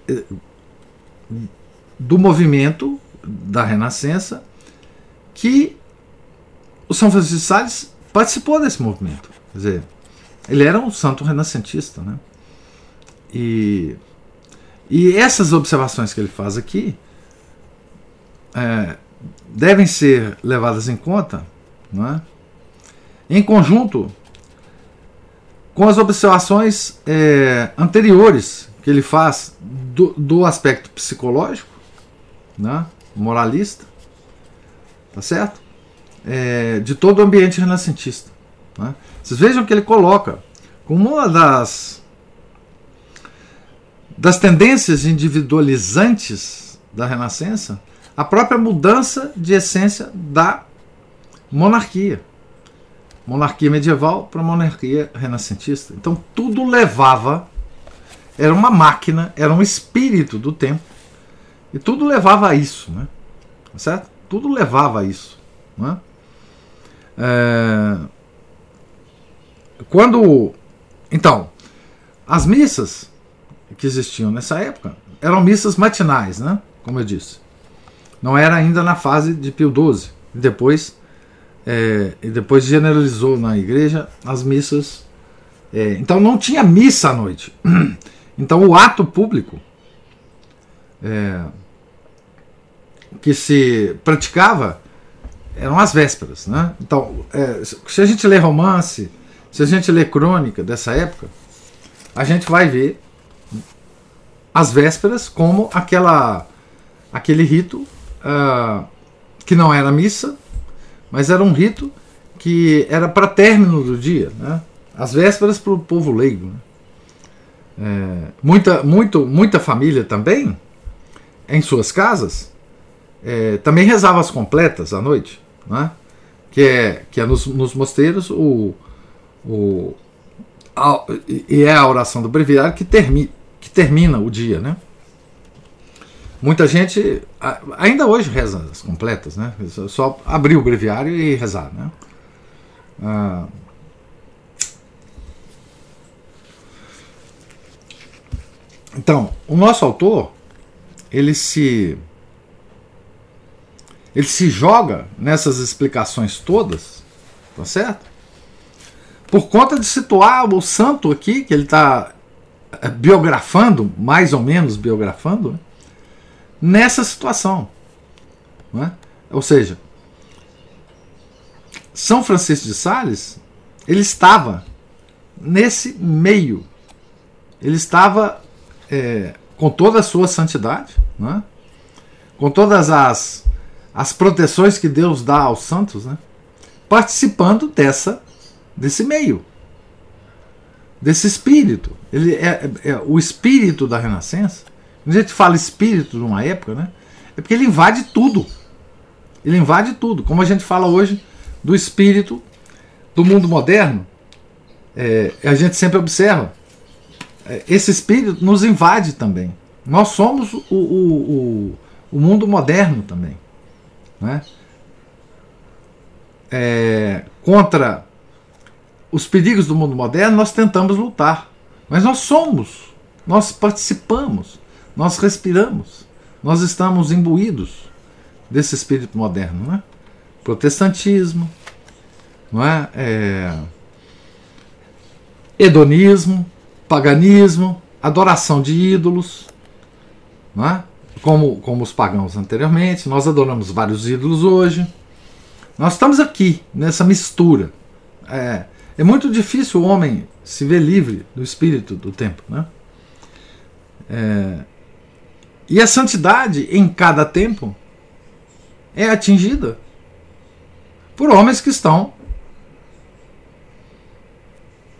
é, do movimento da Renascença que o São Francisco de Sales participou desse movimento, quer dizer, ele era um santo renascentista, né? E, e essas observações que ele faz aqui é, devem ser levadas em conta, não é? em conjunto com as observações é, anteriores que ele faz do, do aspecto psicológico, né, moralista, tá certo? É, de todo o ambiente renascentista. Né? Vocês vejam que ele coloca como uma das, das tendências individualizantes da Renascença a própria mudança de essência da monarquia. Monarquia medieval para monarquia renascentista. Então tudo levava, era uma máquina, era um espírito do tempo, e tudo levava a isso, né? certo? Tudo levava a isso. Né? É... Quando. Então, as missas que existiam nessa época eram missas matinais, né? Como eu disse. Não era ainda na fase de Pio XII. Depois, é, e depois generalizou na igreja as missas. É, então não tinha missa à noite. [CLEARS THROAT] Então o ato público é, que se praticava eram as vésperas. Né? Então, é, se a gente lê romance, se a gente lê crônica dessa época, a gente vai ver as vésperas como aquela aquele rito uh, que não era missa, mas era um rito que era para término do dia, né? as vésperas para o povo leigo. Né? É, muita, muito, muita família também, em suas casas, é, também rezava as completas à noite, né? que é, que é nos, nos mosteiros o, o, a, e é a oração do breviário que, termi, que termina o dia. Né? Muita gente ainda hoje reza as completas, né? Só abrir o breviário e rezar, né? Ah, então, o nosso autor ele se ele se joga nessas explicações todas, tá certo? Por conta de situar o santo aqui que ele está eh, biografando, mais ou menos biografando, né? nessa situação. É? Ou seja, São Francisco de Sales ele estava nesse meio. Ele estava é, com toda a sua santidade, é? com todas as, as proteções que Deus dá aos santos, né? participando dessa desse meio, desse espírito. Ele é, é, é o espírito da Renascença quando a gente fala espírito numa época, né? É porque ele invade tudo. Ele invade tudo. Como a gente fala hoje do espírito do mundo moderno, é, a gente sempre observa. É, esse espírito nos invade também. Nós somos o, o, o, o mundo moderno também. Né? É, contra os perigos do mundo moderno, nós tentamos lutar. Mas nós somos, nós participamos. Nós respiramos, nós estamos imbuídos desse espírito moderno, não é? Protestantismo, não é? é hedonismo, paganismo, adoração de ídolos, não é? como, como os pagãos anteriormente, nós adoramos vários ídolos hoje. Nós estamos aqui, nessa mistura. É, é muito difícil o homem se ver livre do espírito do tempo. Né? É, e a santidade em cada tempo é atingida por homens que estão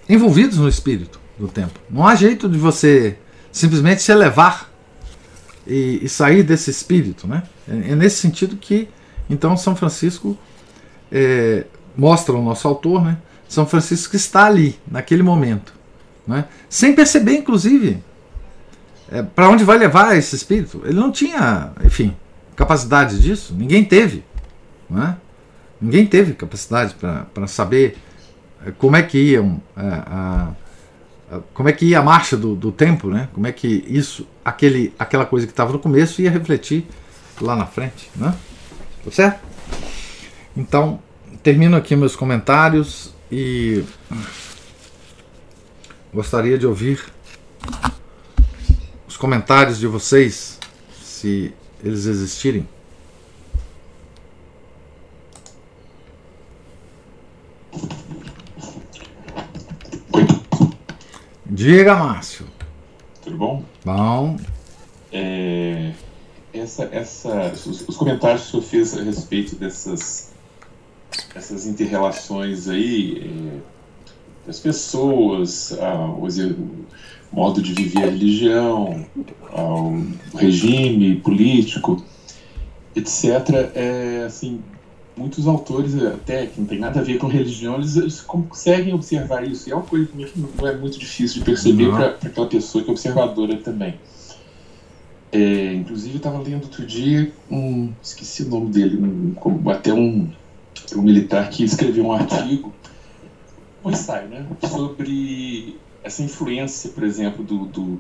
envolvidos no espírito do tempo. Não há jeito de você simplesmente se elevar e, e sair desse espírito. Né? É, é, nesse sentido que, então, São Francisco é, mostra o nosso autor, né? São Francisco está ali, naquele momento. Né? Sem perceber, inclusive, é, para onde vai levar esse espírito? Ele não tinha, enfim, capacidade disso, ninguém teve. Não é? Ninguém teve capacidade para saber é, como é que iam é, a, a, como é que ia a marcha do, do tempo, né? Como é que isso, aquele, aquela coisa que estava no começo ia refletir lá na frente, né? Tá certo? Então, termino aqui meus comentários e gostaria de ouvir comentários de vocês, se eles existirem. Oi. Diga, Márcio. Tudo bom? Bom. É, essa, essa, os, os, comentários que eu fiz a respeito dessas essas interrelações aí é, das pessoas, ao modo de viver a religião, ao regime político, etc. É, assim, muitos autores, até que não tem nada a ver com religião, eles, eles conseguem observar isso. E é uma coisa que não é muito difícil de perceber para aquela pessoa que é observadora também. É, inclusive, eu estava lendo outro dia, um, esqueci o nome dele, um, até um, um militar que escreveu um artigo, um ensaio, né, sobre essa influência, por exemplo, do, do,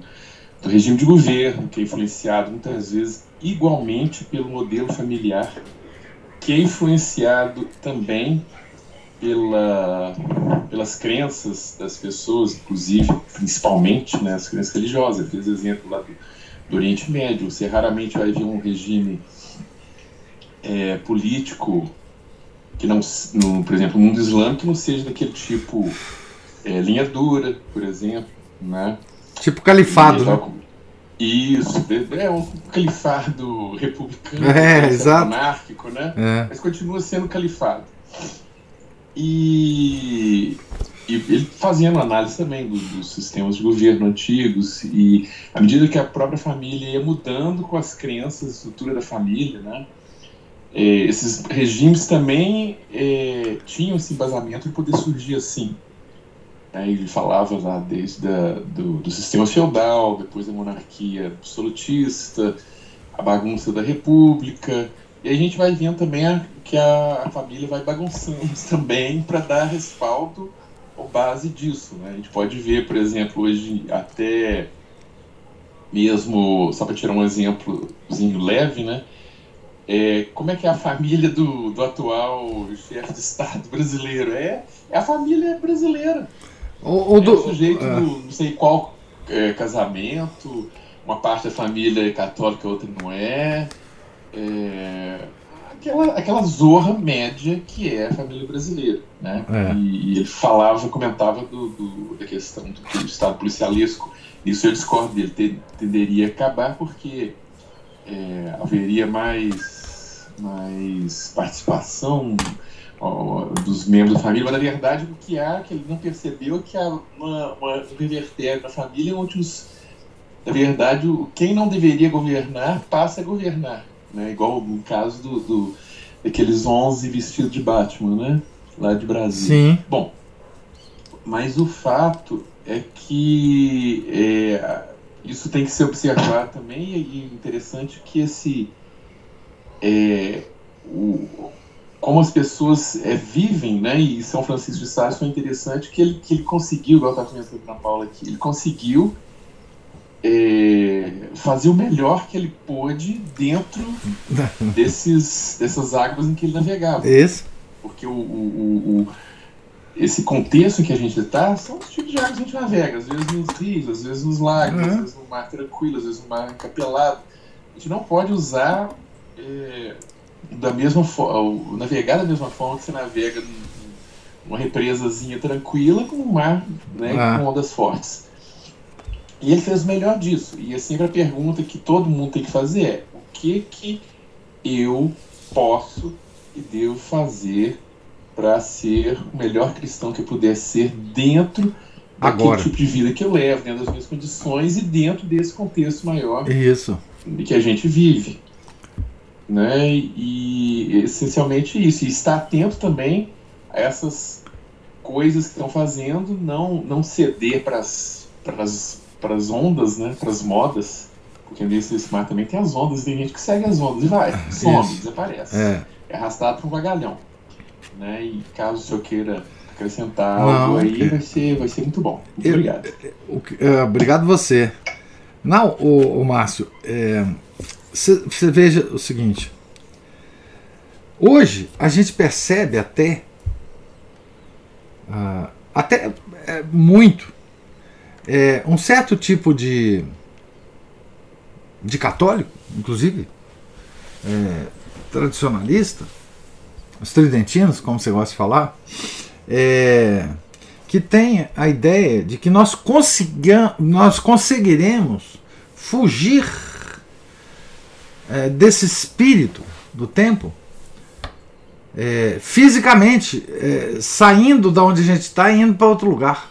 do regime de governo, que é influenciado muitas vezes igualmente pelo modelo familiar, que é influenciado também pela, pelas crenças das pessoas, inclusive, principalmente, né, as crenças religiosas. Aqueles exemplos lá do, do Oriente Médio. Você raramente vai ver um regime é, político que não, no, por exemplo, no mundo islâmico não seja daquele tipo é, linha dura, por exemplo, né? Tipo califado, né? Isso, é um califado [LAUGHS] republicano, é, né? exato. monárquico, né? É. Mas continua sendo califado. E e ele fazendo análise também dos, dos, sistemas de governo antigos e à medida que a própria família ia mudando com as crenças, a estrutura da família, né? É, esses regimes também é, tinham esse embasamento de poder surgir assim. Né? Ele falava lá desde a, do, do sistema feudal, depois da monarquia absolutista, a bagunça da república, e a gente vai vendo também a, que a, a família vai bagunçando [LAUGHS] também para dar respaldo ou base disso. Né? A gente pode ver, por exemplo, hoje até mesmo, só para tirar um exemplozinho leve, né? É, como é que é a família do, do atual chefe de Estado brasileiro? É, é a família brasileira. O, o do, é o sujeito é. do não sei qual é, casamento, uma parte da família é católica, outra não é. é aquela, aquela zorra média que é a família brasileira. Né? É. E, ele falava, comentava do, do, da questão do, do, Estado policialesco. Isso eu discordo dele, tenderia a acabar porque é, haveria mais, mais participação ó, dos membros da família, mas na verdade o que há, que ele não percebeu, é que há uma, uma, um revertério na família onde os, na verdade, quem não deveria governar passa a governar né? Igual no caso do, do daqueles 11 vestidos de Batman, né? Lá de Brasília. Sim. Bom, mas o fato é que é, isso tem que ser observado também e é interessante que esse é, o, como as pessoas é, vivem, né? E São Francisco de Sales foi interessante que ele, que ele conseguiu, igual estava comentando para a Paula aqui, ele conseguiu é, fazer o melhor que ele pôde dentro [LAUGHS] desses, dessas águas em que ele navegava. Isso. Porque o, o, o, esse contexto em que a gente está são os tipos de águas que a gente navega, às vezes nos rios, às vezes nos lagos, uhum. às vezes no mar tranquilo, às vezes no mar encapelado. A gente não pode usar é, da mesma forma, navegar da mesma forma que você navega numa represazinha tranquila com um mar né, ah. com ondas fortes. E ele fez o melhor disso. E é sempre a pergunta que todo mundo tem que fazer é: o que que eu posso e devo fazer para ser o melhor cristão que eu puder ser dentro daquele Agora. tipo de vida que eu levo, dentro das minhas condições e dentro desse contexto maior isso. que a gente vive. Né? E essencialmente isso. E estar atento também a essas coisas que estão fazendo, não, não ceder para as para as ondas, né, para as modas, porque nesse mar também tem as ondas, tem gente que segue as ondas e vai, some, Isso. desaparece. É. é arrastado para um vagalhão. Né? E caso o senhor queira acrescentar Não, algo aí, vai, ser, vai ser muito bom. Muito eu, obrigado. Uh, obrigado você. Não, o, o Márcio, você é, veja o seguinte. Hoje a gente percebe até, uh, até é, muito, é, um certo tipo de, de católico, inclusive, é, tradicionalista, os tridentinos, como você gosta de falar, é, que tem a ideia de que nós, nós conseguiremos fugir é, desse espírito do tempo é, fisicamente é, saindo da onde a gente está e indo para outro lugar.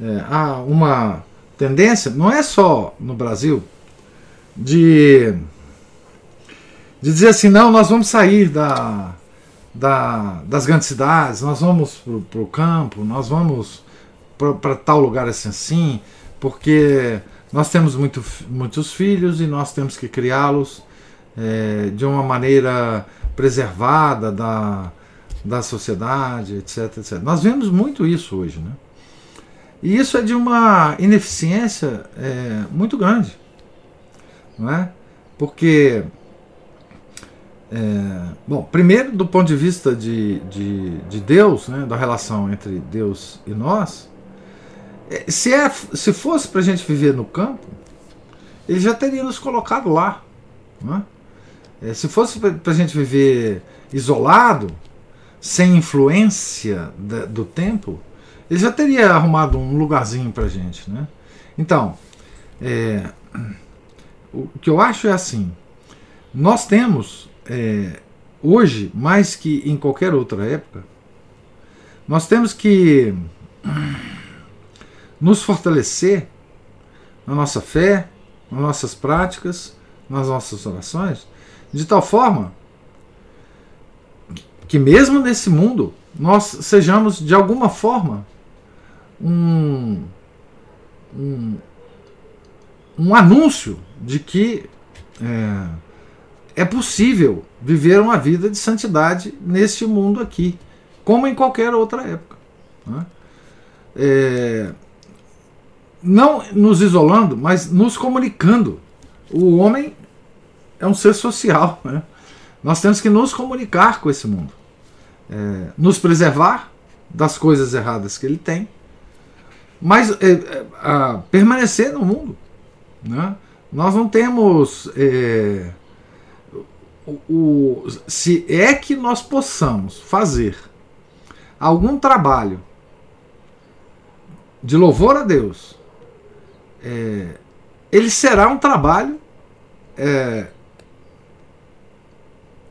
É, há uma tendência, não é só no Brasil, de, de dizer assim: não, nós vamos sair da, da, das grandes cidades, nós vamos para o campo, nós vamos para tal lugar assim, assim, porque nós temos muito, muitos filhos e nós temos que criá-los é, de uma maneira preservada da, da sociedade, etc, etc. Nós vemos muito isso hoje, né? E isso é de uma ineficiência é, muito grande, não é? Porque, é, bom, primeiro do ponto de vista de, de, de Deus, né, da relação entre Deus e nós, é, se, é, se fosse para a gente viver no campo, ele já teria nos colocado lá. É? É, se fosse para a gente viver isolado, sem influência da, do tempo, ele já teria arrumado um lugarzinho para a gente. Né? Então, é, o que eu acho é assim: nós temos, é, hoje, mais que em qualquer outra época, nós temos que nos fortalecer na nossa fé, nas nossas práticas, nas nossas orações, de tal forma que mesmo nesse mundo nós sejamos de alguma forma um, um, um anúncio de que é, é possível viver uma vida de santidade neste mundo aqui, como em qualquer outra época. Né? É, não nos isolando, mas nos comunicando. O homem é um ser social. Né? Nós temos que nos comunicar com esse mundo, é, nos preservar das coisas erradas que ele tem, mas é, é, permanecer no mundo. Né? Nós não temos. É, o, se é que nós possamos fazer algum trabalho de louvor a Deus é, ele será um trabalho é,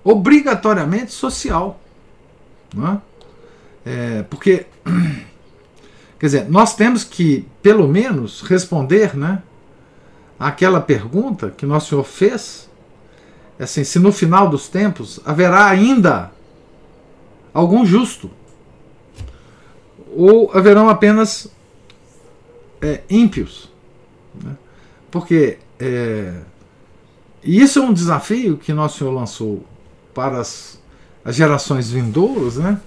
obrigatoriamente social. Não é? É, porque, [CLEARS THROAT] quer dizer, nós temos que, pelo menos, responder né, aquela pergunta que Nosso Senhor fez, assim, se no final dos tempos haverá ainda algum justo, ou haverão apenas é, ímpios. Né? Porque é, isso é um desafio que Nosso Senhor lançou para as, as gerações vindouras, né?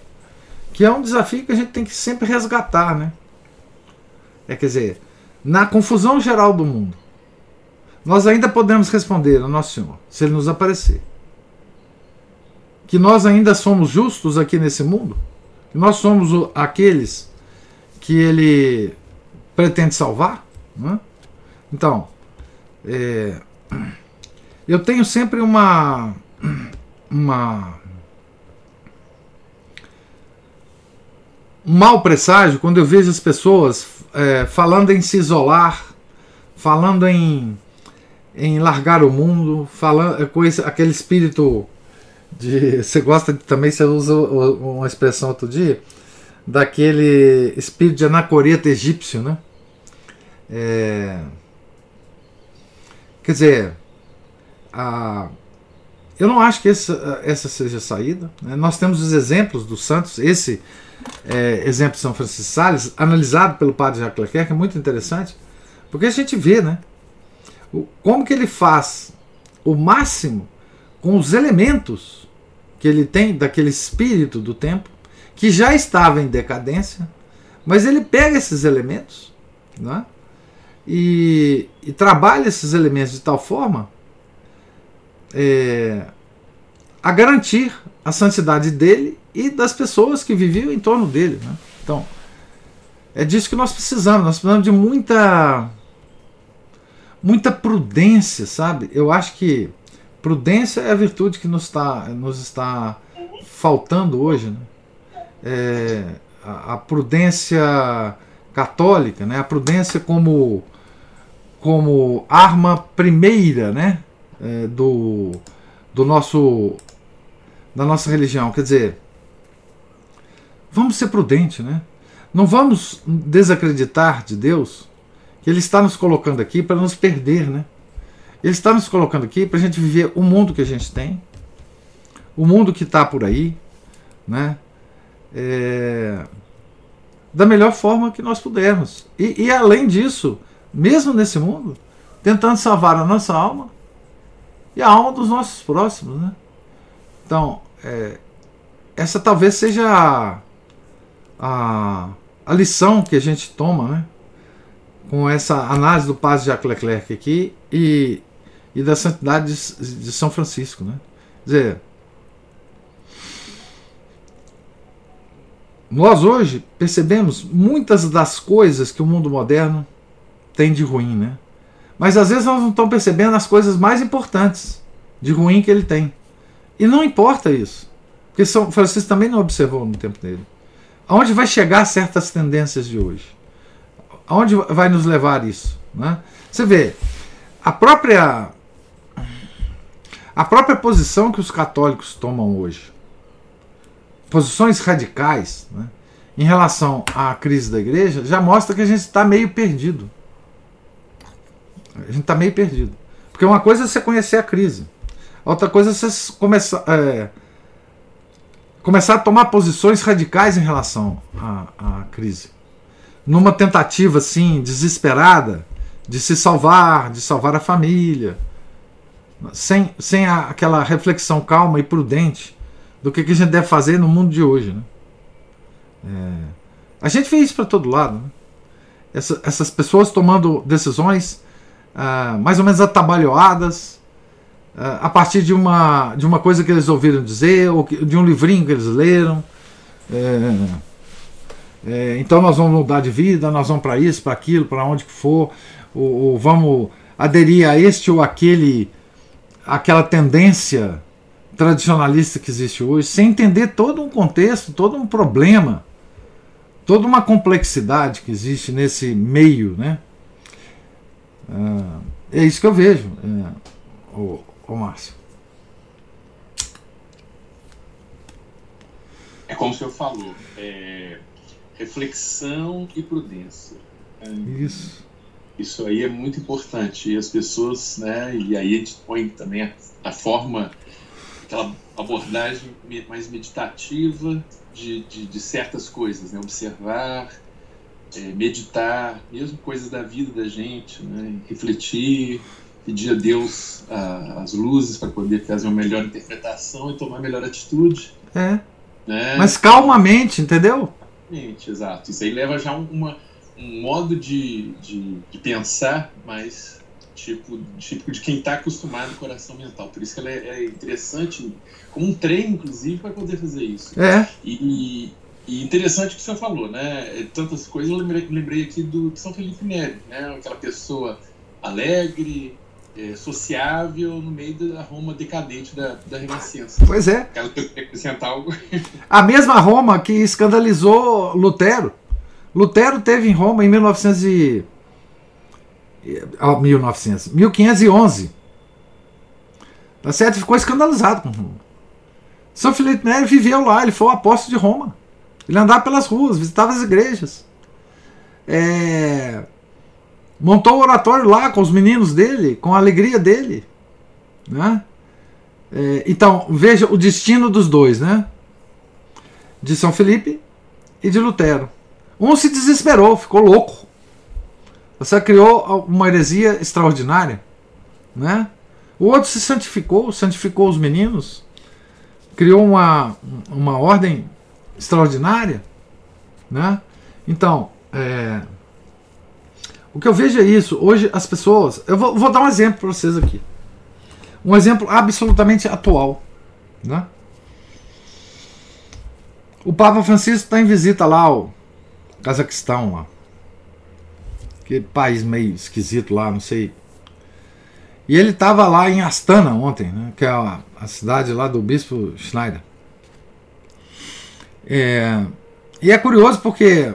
que é um desafio que a gente tem que sempre resgatar. Né? É, quer dizer, na confusão geral do mundo, nós ainda podemos responder a Nosso Senhor, se Ele nos aparecer. Que nós ainda somos justos aqui nesse mundo, que nós somos aqueles que Ele pretende salvar. Né? Então, é, eu tenho sempre uma, uma um mau presságio quando eu vejo as pessoas é, falando em se isolar, falando em, em largar o mundo, falando com esse, aquele espírito de. [LAUGHS] Você gosta de, também, você usa uma expressão outro dia, daquele espírito de anacoreta egípcio, né? É, Quer dizer, a, eu não acho que essa, essa seja a saída. Né? Nós temos os exemplos dos santos, esse é, exemplo de São Francisco Sales, analisado pelo padre Jacques Leclerc, é muito interessante, porque a gente vê né, como que ele faz o máximo com os elementos que ele tem daquele espírito do tempo, que já estava em decadência, mas ele pega esses elementos, né, e, e trabalha esses elementos de tal forma é, a garantir a santidade dele e das pessoas que viviam em torno dele. Né? Então, é disso que nós precisamos. Nós precisamos de muita, muita prudência, sabe? Eu acho que prudência é a virtude que nos está, nos está faltando hoje. Né? É, a, a prudência católica, né? a prudência como, como arma primeira né? É, do, do nosso da nossa religião. Quer dizer, vamos ser prudentes, né? Não vamos desacreditar de Deus, Ele está nos colocando aqui para nos perder, né? Ele está nos colocando aqui para a gente viver o mundo que a gente tem, o mundo que está por aí, né? É, da melhor forma que nós pudermos. E, e, além disso, mesmo nesse mundo, tentando salvar a nossa alma e a alma dos nossos próximos. Né? Então, é, essa talvez seja a, a, a, lição que a gente toma né? Com essa análise do Padre Jacques Leclerc aqui e, e da santidade de, de São Francisco. Né? Quer dizer, Nós hoje percebemos muitas das coisas que o mundo moderno tem de ruim, né? Mas às vezes nós não estamos percebendo as coisas mais importantes de ruim que ele tem. E não importa isso. Porque São Francisco também não observou no tempo dele. Aonde vai chegar certas tendências de hoje? Aonde vai nos levar isso? Né? Você vê, a própria, a própria posição que os católicos tomam hoje posições radicais né, em relação à crise da igreja já mostra que a gente está meio perdido. A gente está meio perdido. Porque uma coisa é você conhecer a crise, outra coisa é você começar, é, começar a tomar posições radicais em relação à, à crise. Numa tentativa assim, desesperada, de se salvar, de salvar a família, sem, sem a, aquela reflexão calma e prudente do que, que a gente deve fazer no mundo de hoje. Né? É, a gente vê isso para todo lado. Né? Essa, essas pessoas tomando decisões ah, mais ou menos atabalhoadas ah, a partir de uma, de uma coisa que eles ouviram dizer ou que, de um livrinho que eles leram. É, é, então nós vamos mudar de vida, nós vamos para isso, para aquilo, para onde que for, ou, ou, vamos aderir a este ou aquele, aquela tendência tradicionalista que existe hoje, sem entender todo um contexto, todo um problema, toda uma complexidade que existe nesse meio, né? É, é isso que eu vejo, é, o Márcio. É como o senhor falou, é, reflexão e prudência. Isso. Isso aí é muito importante. E as pessoas, né? E aí a gente põe também a, a forma aquela abordagem mais meditativa de, de, de certas coisas, né? observar, é, meditar, mesmo coisas da vida da gente, né? refletir, pedir a Deus a, as luzes para poder fazer uma melhor interpretação e tomar a melhor atitude. É. Né? Mas calmamente, entendeu? Calmamente, exato. Isso aí leva já uma, um modo de, de, de pensar mais tipo, tipo de quem está acostumado com coração mental. Por isso que ela é, é interessante, como um treino, inclusive, para poder fazer isso. É. E, e interessante o que você falou, né? É, tantas coisas, eu lembrei, lembrei aqui do São Felipe Neri, né? Aquela pessoa alegre, é, sociável no meio da Roma decadente da, da Renascença. Pois é. Quero acrescentar algo. [LAUGHS] A mesma Roma que escandalizou Lutero. Lutero teve em Roma em 1900 e 1900, 1511. Tá certo? Ficou escandalizado com Roma. São Felipe Neri viveu lá, ele foi o apóstolo de Roma. Ele andava pelas ruas, visitava as igrejas. É... Montou o oratório lá com os meninos dele, com a alegria dele. Né? É... Então, veja o destino dos dois, né? De São Felipe e de Lutero. Um se desesperou, ficou louco. Você criou uma heresia extraordinária, né? O outro se santificou, santificou os meninos, criou uma, uma ordem extraordinária, né? Então, é, o que eu vejo é isso. Hoje as pessoas, eu vou, vou dar um exemplo para vocês aqui, um exemplo absolutamente atual, né? O Papa Francisco está em visita lá ao Cazaquistão lá aquele país meio esquisito lá, não sei. E ele estava lá em Astana ontem, né, que é a, a, cidade lá do bispo Schneider. É, e é curioso porque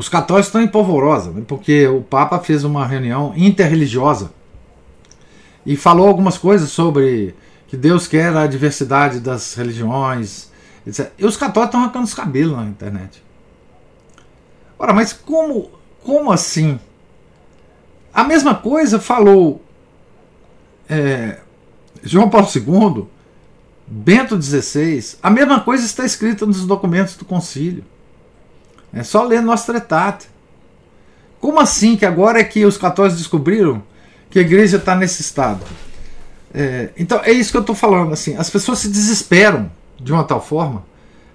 os católicos estão em polvorosa, né, porque o Papa fez uma reunião interreligiosa e falou algumas coisas sobre que Deus quer a diversidade das religiões, etc. E os católicos estão arrancando os cabelos na internet. Ora, mas como, como assim? A mesma coisa falou é, João Paulo II, Bento XVI, a mesma coisa está escrita nos documentos do concílio. É só ler nosso tratado. Como assim que agora é que os católicos descobriram que a igreja está nesse estado? É, então é isso que eu estou falando. Assim, as pessoas se desesperam de uma tal forma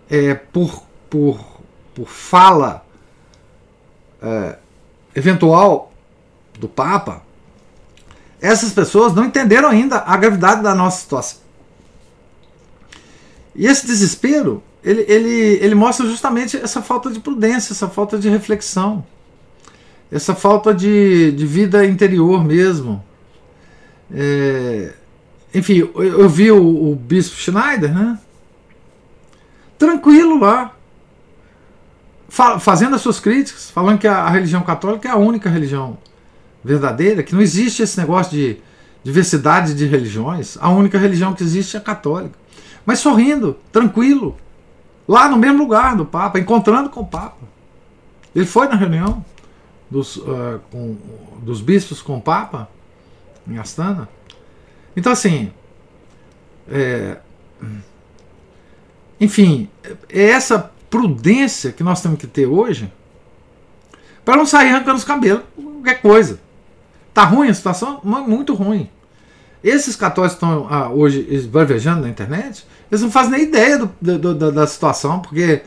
é, por, por, por fala é, eventual do Papa. Essas pessoas não entenderam ainda a gravidade da nossa situação. E esse desespero ele, ele, ele mostra justamente essa falta de prudência, essa falta de reflexão, essa falta de, de vida interior mesmo. É, enfim, eu, eu vi o, o, bispo Schneider, né? Tranquilo lá, fazendo as suas críticas, falando que a, a, religião católica é a única religião verdadeira, que não existe esse negócio de diversidade de religiões, a única religião que existe é a católica. Mas sorrindo, tranquilo, lá no mesmo lugar do Papa, encontrando com o Papa. Ele foi na reunião dos, uh, com, dos bispos com o Papa, em Astana. Então, assim, é, enfim, é essa prudência que nós temos que ter hoje para não sair arrancando os cabelos, qualquer coisa. Tá ruim a situação? Muito ruim. Esses católicos estão ah, hoje esbravejando na internet, eles não fazem nem ideia do, do, do, da situação, porque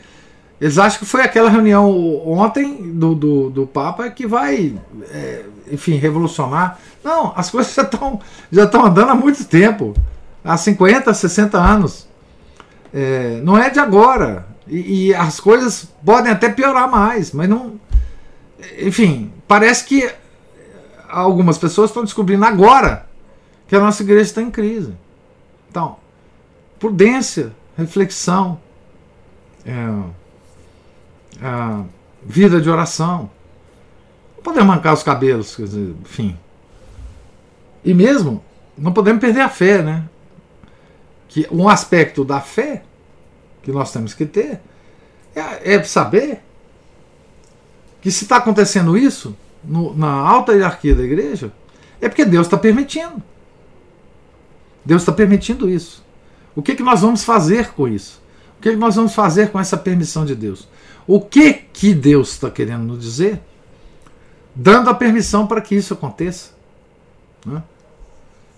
eles acham que foi aquela reunião ontem do, do, do Papa que vai, é, enfim, revolucionar. Não, as [LAUGHS] coisas já estão já estão andando há muito tempo há 50, 60 anos. É, não é de agora. E, e, as coisas podem até piorar mais, mas não. Enfim, parece que algumas pessoas estão descobrindo agora que a nossa igreja está em crise. Então, prudência, reflexão, é, é, vida de oração. Não podemos mancar os cabelos, quer dizer, enfim. E mesmo, não podemos perder a fé, né? Que um aspecto da fé que nós temos que ter é, é saber que se está acontecendo isso no, na alta hierarquia da igreja, é porque Deus está permitindo. Deus está permitindo isso. O que, que nós vamos fazer com isso? O que, que nós vamos fazer com essa permissão de Deus? O que, que Deus está querendo nos dizer? Dando a permissão para que isso aconteça. Né?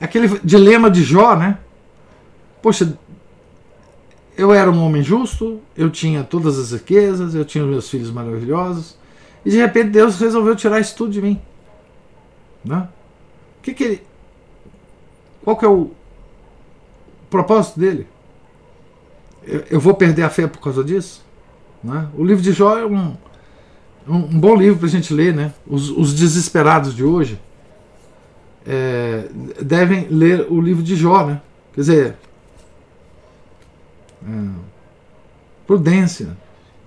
Aquele dilema de Jó, né? Poxa, eu era um homem justo, eu tinha todas as riquezas, eu tinha os meus filhos maravilhosos, e de repente Deus resolveu tirar isso tudo de mim. Né? Que, que ele. Qual que é o, propósito dele. Eu vou perder a fé por causa disso? Né? O livro de Jó é um, um bom livro para a gente ler. Né? Os, os desesperados de hoje é, devem ler o livro de Jó. Né? Quer dizer, é, prudência,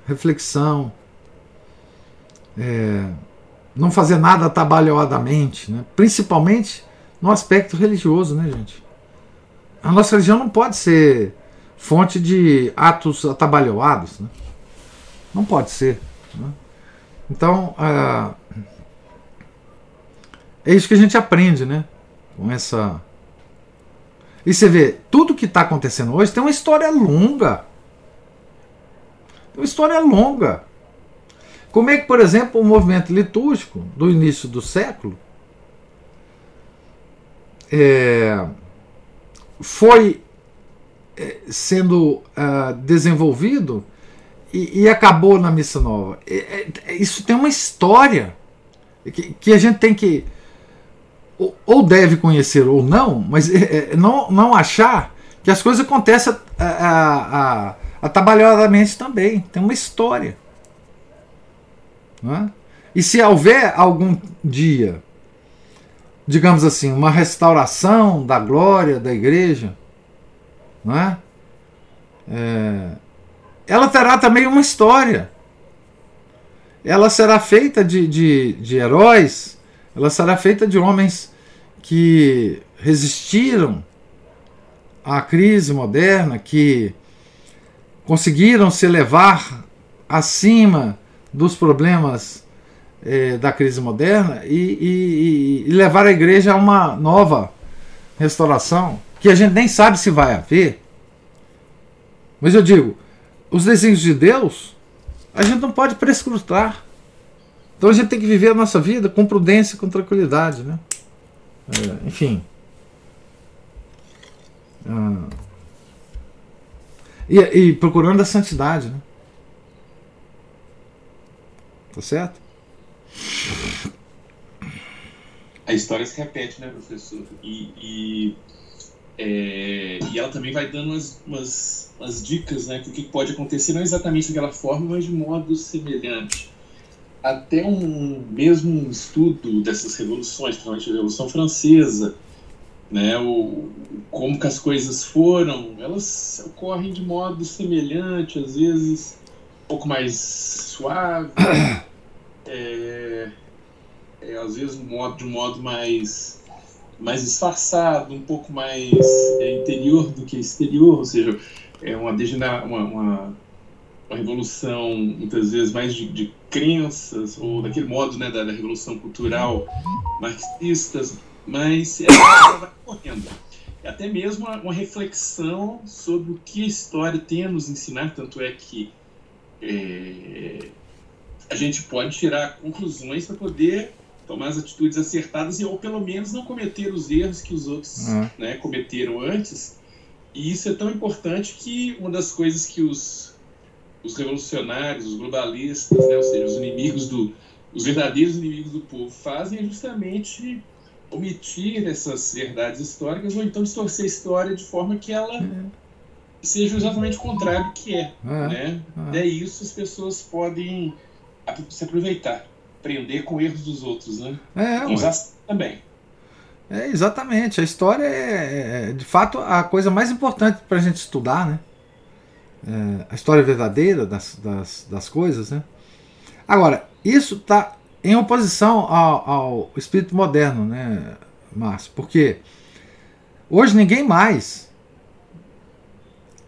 reflexão, é, não fazer nada atabalhoadamente, né? principalmente no aspecto religioso, né, gente? A nossa religião não pode ser fonte de atos atabalhoados. Né? Não pode ser. Né? Então, é, isso que a gente aprende, né? Com essa. E você vê, tudo que está acontecendo hoje tem uma história longa. Tem uma história longa. Como é que, por exemplo, o movimento litúrgico do início do século é, foi eh, sendo uh, desenvolvido e, e, acabou na Missa Nova. isso tem uma história que, que, a gente tem que ou, ou deve conhecer ou não, mas é, não, não achar que as coisas acontecem atabalhadamente também. Tem uma história. É? E se houver algum dia digamos assim, uma restauração da glória da igreja, não é? é? ela terá também uma história. Ela será feita de, de, de heróis, ela será feita de homens que resistiram a crise moderna, que conseguiram se elevar acima dos problemas eh, da crise moderna e, e, e, levar a igreja a uma nova restauração, que a gente nem sabe se vai haver. Mas eu digo, os desígnios de Deus, a gente não pode prescrutar. Então a gente tem que viver a nossa vida com prudência com tranquilidade. Né? É, enfim. Ah, e, e, procurando a santidade. Né? Tá certo? A história se repete, né, professor? E, e, é, e ela também vai dando umas, umas, umas dicas né, do que pode acontecer, não exatamente daquela forma, mas de modo semelhante. Até um mesmo estudo dessas revoluções, principalmente a Revolução Francesa, né, o, como que as coisas foram, elas ocorrem de modo semelhante, às vezes um pouco mais suave, [COUGHS] é, é, às vezes um modo, de um modo mais, mais disfarçado, um pouco mais é, interior do que exterior, ou seja, é uma, uma, uma, uma revolução muitas vezes mais de, de crenças, ou daquele modo né, da, da revolução cultural marxistas, mas ela vai correndo. É até mesmo uma, reflexão sobre o que a história tem a nos ensinar, tanto é que é, a gente pode tirar conclusões para poder tomar as atitudes acertadas e ou pelo menos não cometer os erros que os outros uhum. né, cometeram antes. E isso é tão importante que uma das coisas que os, os revolucionários, os globalistas, né, ou seja, os inimigos do, os verdadeiros inimigos do povo fazem é justamente omitir essas verdades históricas ou então distorcer a história de forma que ela uhum. seja exatamente o contrário do que é. Uhum. Né? Uhum. É isso as pessoas podem se aproveitar, aprender com erros dos outros, né? É, usar também. É, exatamente. A história é, é, de fato, a coisa mais importante para a gente estudar, né? É, a história verdadeira das, das, das coisas, né? Agora, isso está em oposição ao, ao, espírito moderno, né, Márcio? Porque hoje ninguém mais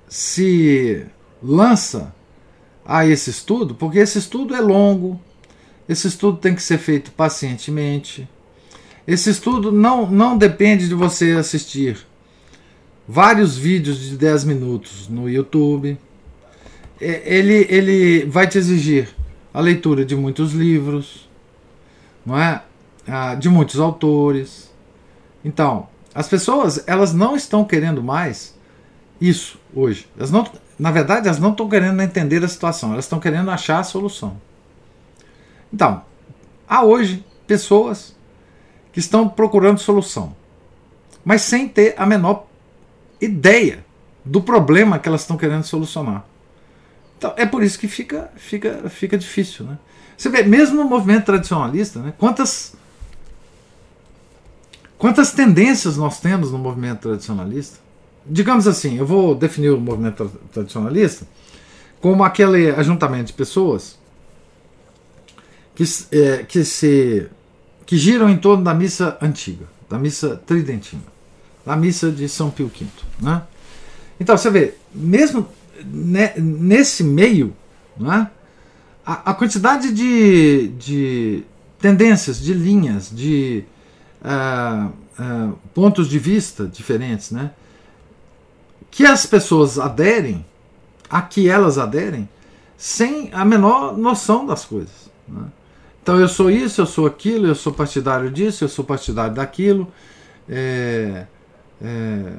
se lança a esse estudo, porque esse estudo é longo, esse estudo tem que ser feito pacientemente. Esse estudo não, não depende de você assistir vários vídeos de 10 minutos no YouTube. Ele, ele vai te exigir a leitura de muitos livros, não é? Ah, de muitos autores. Então, as pessoas elas não estão querendo mais isso hoje. Elas não, na verdade, elas não estão querendo entender a situação, elas estão querendo achar a solução. Então, há hoje pessoas que estão procurando solução, mas sem ter a menor ideia do problema que elas estão querendo solucionar. Então, é por isso que fica, fica, fica difícil. Né? Você vê, mesmo no movimento tradicionalista, né, quantas, quantas tendências nós temos no movimento tradicionalista? Digamos assim, eu vou definir o movimento tradicionalista como aquele ajuntamento de pessoas que, é, que, se, que giram em torno da missa antiga, da missa tridentina, da missa de São Pio V. Né? Então você vê, mesmo nesse meio, né, a, a quantidade de, de tendências, de linhas, de uh, uh, pontos de vista diferentes, né? Que as pessoas aderem, a que elas aderem, sem a menor noção das coisas. Né? Então eu sou isso, eu sou aquilo, eu sou partidário disso, eu sou partidário daquilo. É, é,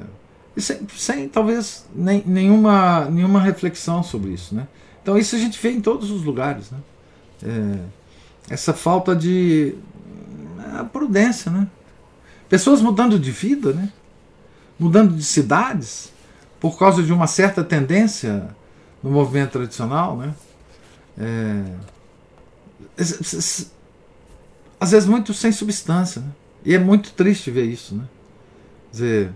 sem, sem, talvez nem, nenhuma, nenhuma reflexão sobre isso. Né? Então isso a gente vê em todos os lugares. Né? É, essa falta de prudência. Né? Pessoas mudando de vida, né? mudando de cidades, por causa de uma certa tendência no movimento tradicional. Né? É, às vezes muito sem substância. Né? E é muito triste ver isso. Né? Quer dizer,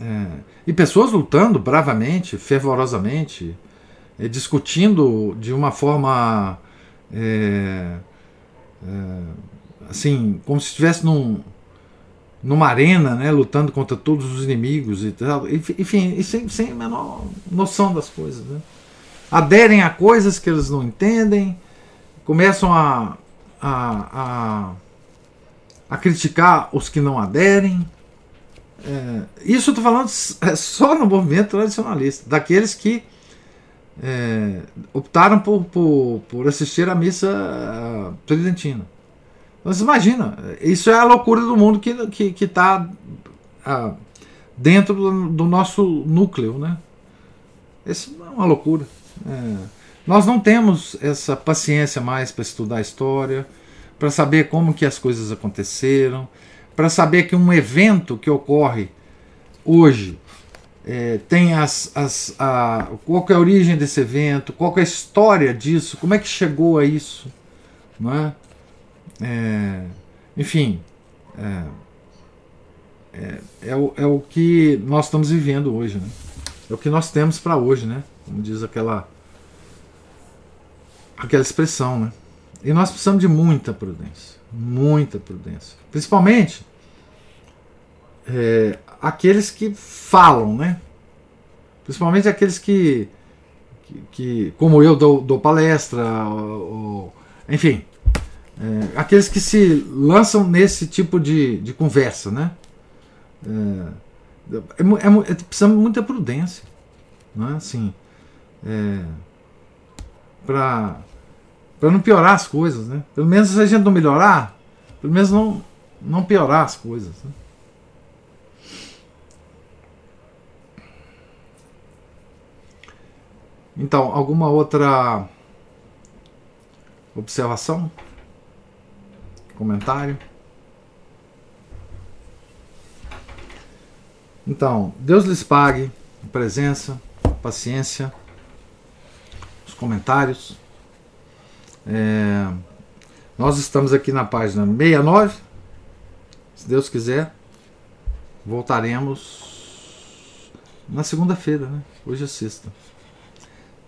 é, e pessoas lutando bravamente, fervorosamente, é, discutindo de uma forma é, é, assim, como se estivesse num, numa arena, né, lutando contra todos os inimigos e tal, enfim, e sem, sem a menor noção das coisas. Né? Aderem a coisas que eles não entendem, começam a, a, a, a criticar os que não aderem. É, isso estou falando é só no movimento tradicionalista, daqueles que é, optaram por, por, por assistir à missa uh, tridentina. Mas imagina, isso é a loucura do mundo que está que, que tá, ah, dentro do, do, nosso núcleo. Né? Isso é uma loucura. É. Nós não temos essa paciência mais para estudar a história, para saber como que as coisas aconteceram, para saber que um evento que ocorre hoje é, tem as, as, a, qual é a origem desse evento, qual é a história disso, como é que chegou a isso. Não é? É, enfim, é, é, é, o, é o que nós estamos vivendo hoje. Né? É o que nós temos para hoje, né? como diz aquela, aquela expressão. Né? E nós precisamos de muita prudência, muita prudência. Principalmente é, aqueles que falam, né? Principalmente aqueles que, que, que como eu, dou, dou palestra, ou, ou, enfim, é, aqueles que se lançam nesse tipo de, de conversa, né? É, é, é, é muita prudência, não é? Assim, é, para para não piorar as coisas, né? Pelo menos se a gente não melhorar, pelo menos não, não piorar as coisas. Né? Então, alguma outra observação? Comentário? Então, Deus lhes pague presença, paciência, os comentários. É, nós estamos aqui na página 69. Se Deus quiser, voltaremos na segunda-feira, né? Hoje é sexta.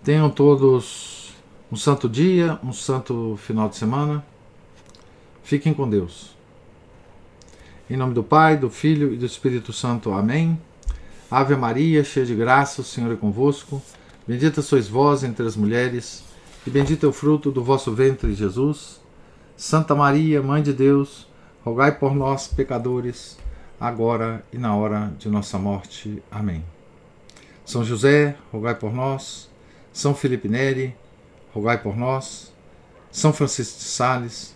Tenham todos um santo dia, um santo final de semana. Fiquem com Deus. Em nome do Pai, do Filho e do Espírito Santo. Amém. Ave Maria, cheia de graça, o Senhor é convosco. Bendita sois vós entre as mulheres, e bendito é o fruto do vosso ventre, Jesus. Santa Maria, Mãe de Deus, rogai por nós, pecadores, agora e na hora de nossa morte. Amém. São José, rogai por nós. São Felipe Neri, rogai por nós. São Francisco de Sales,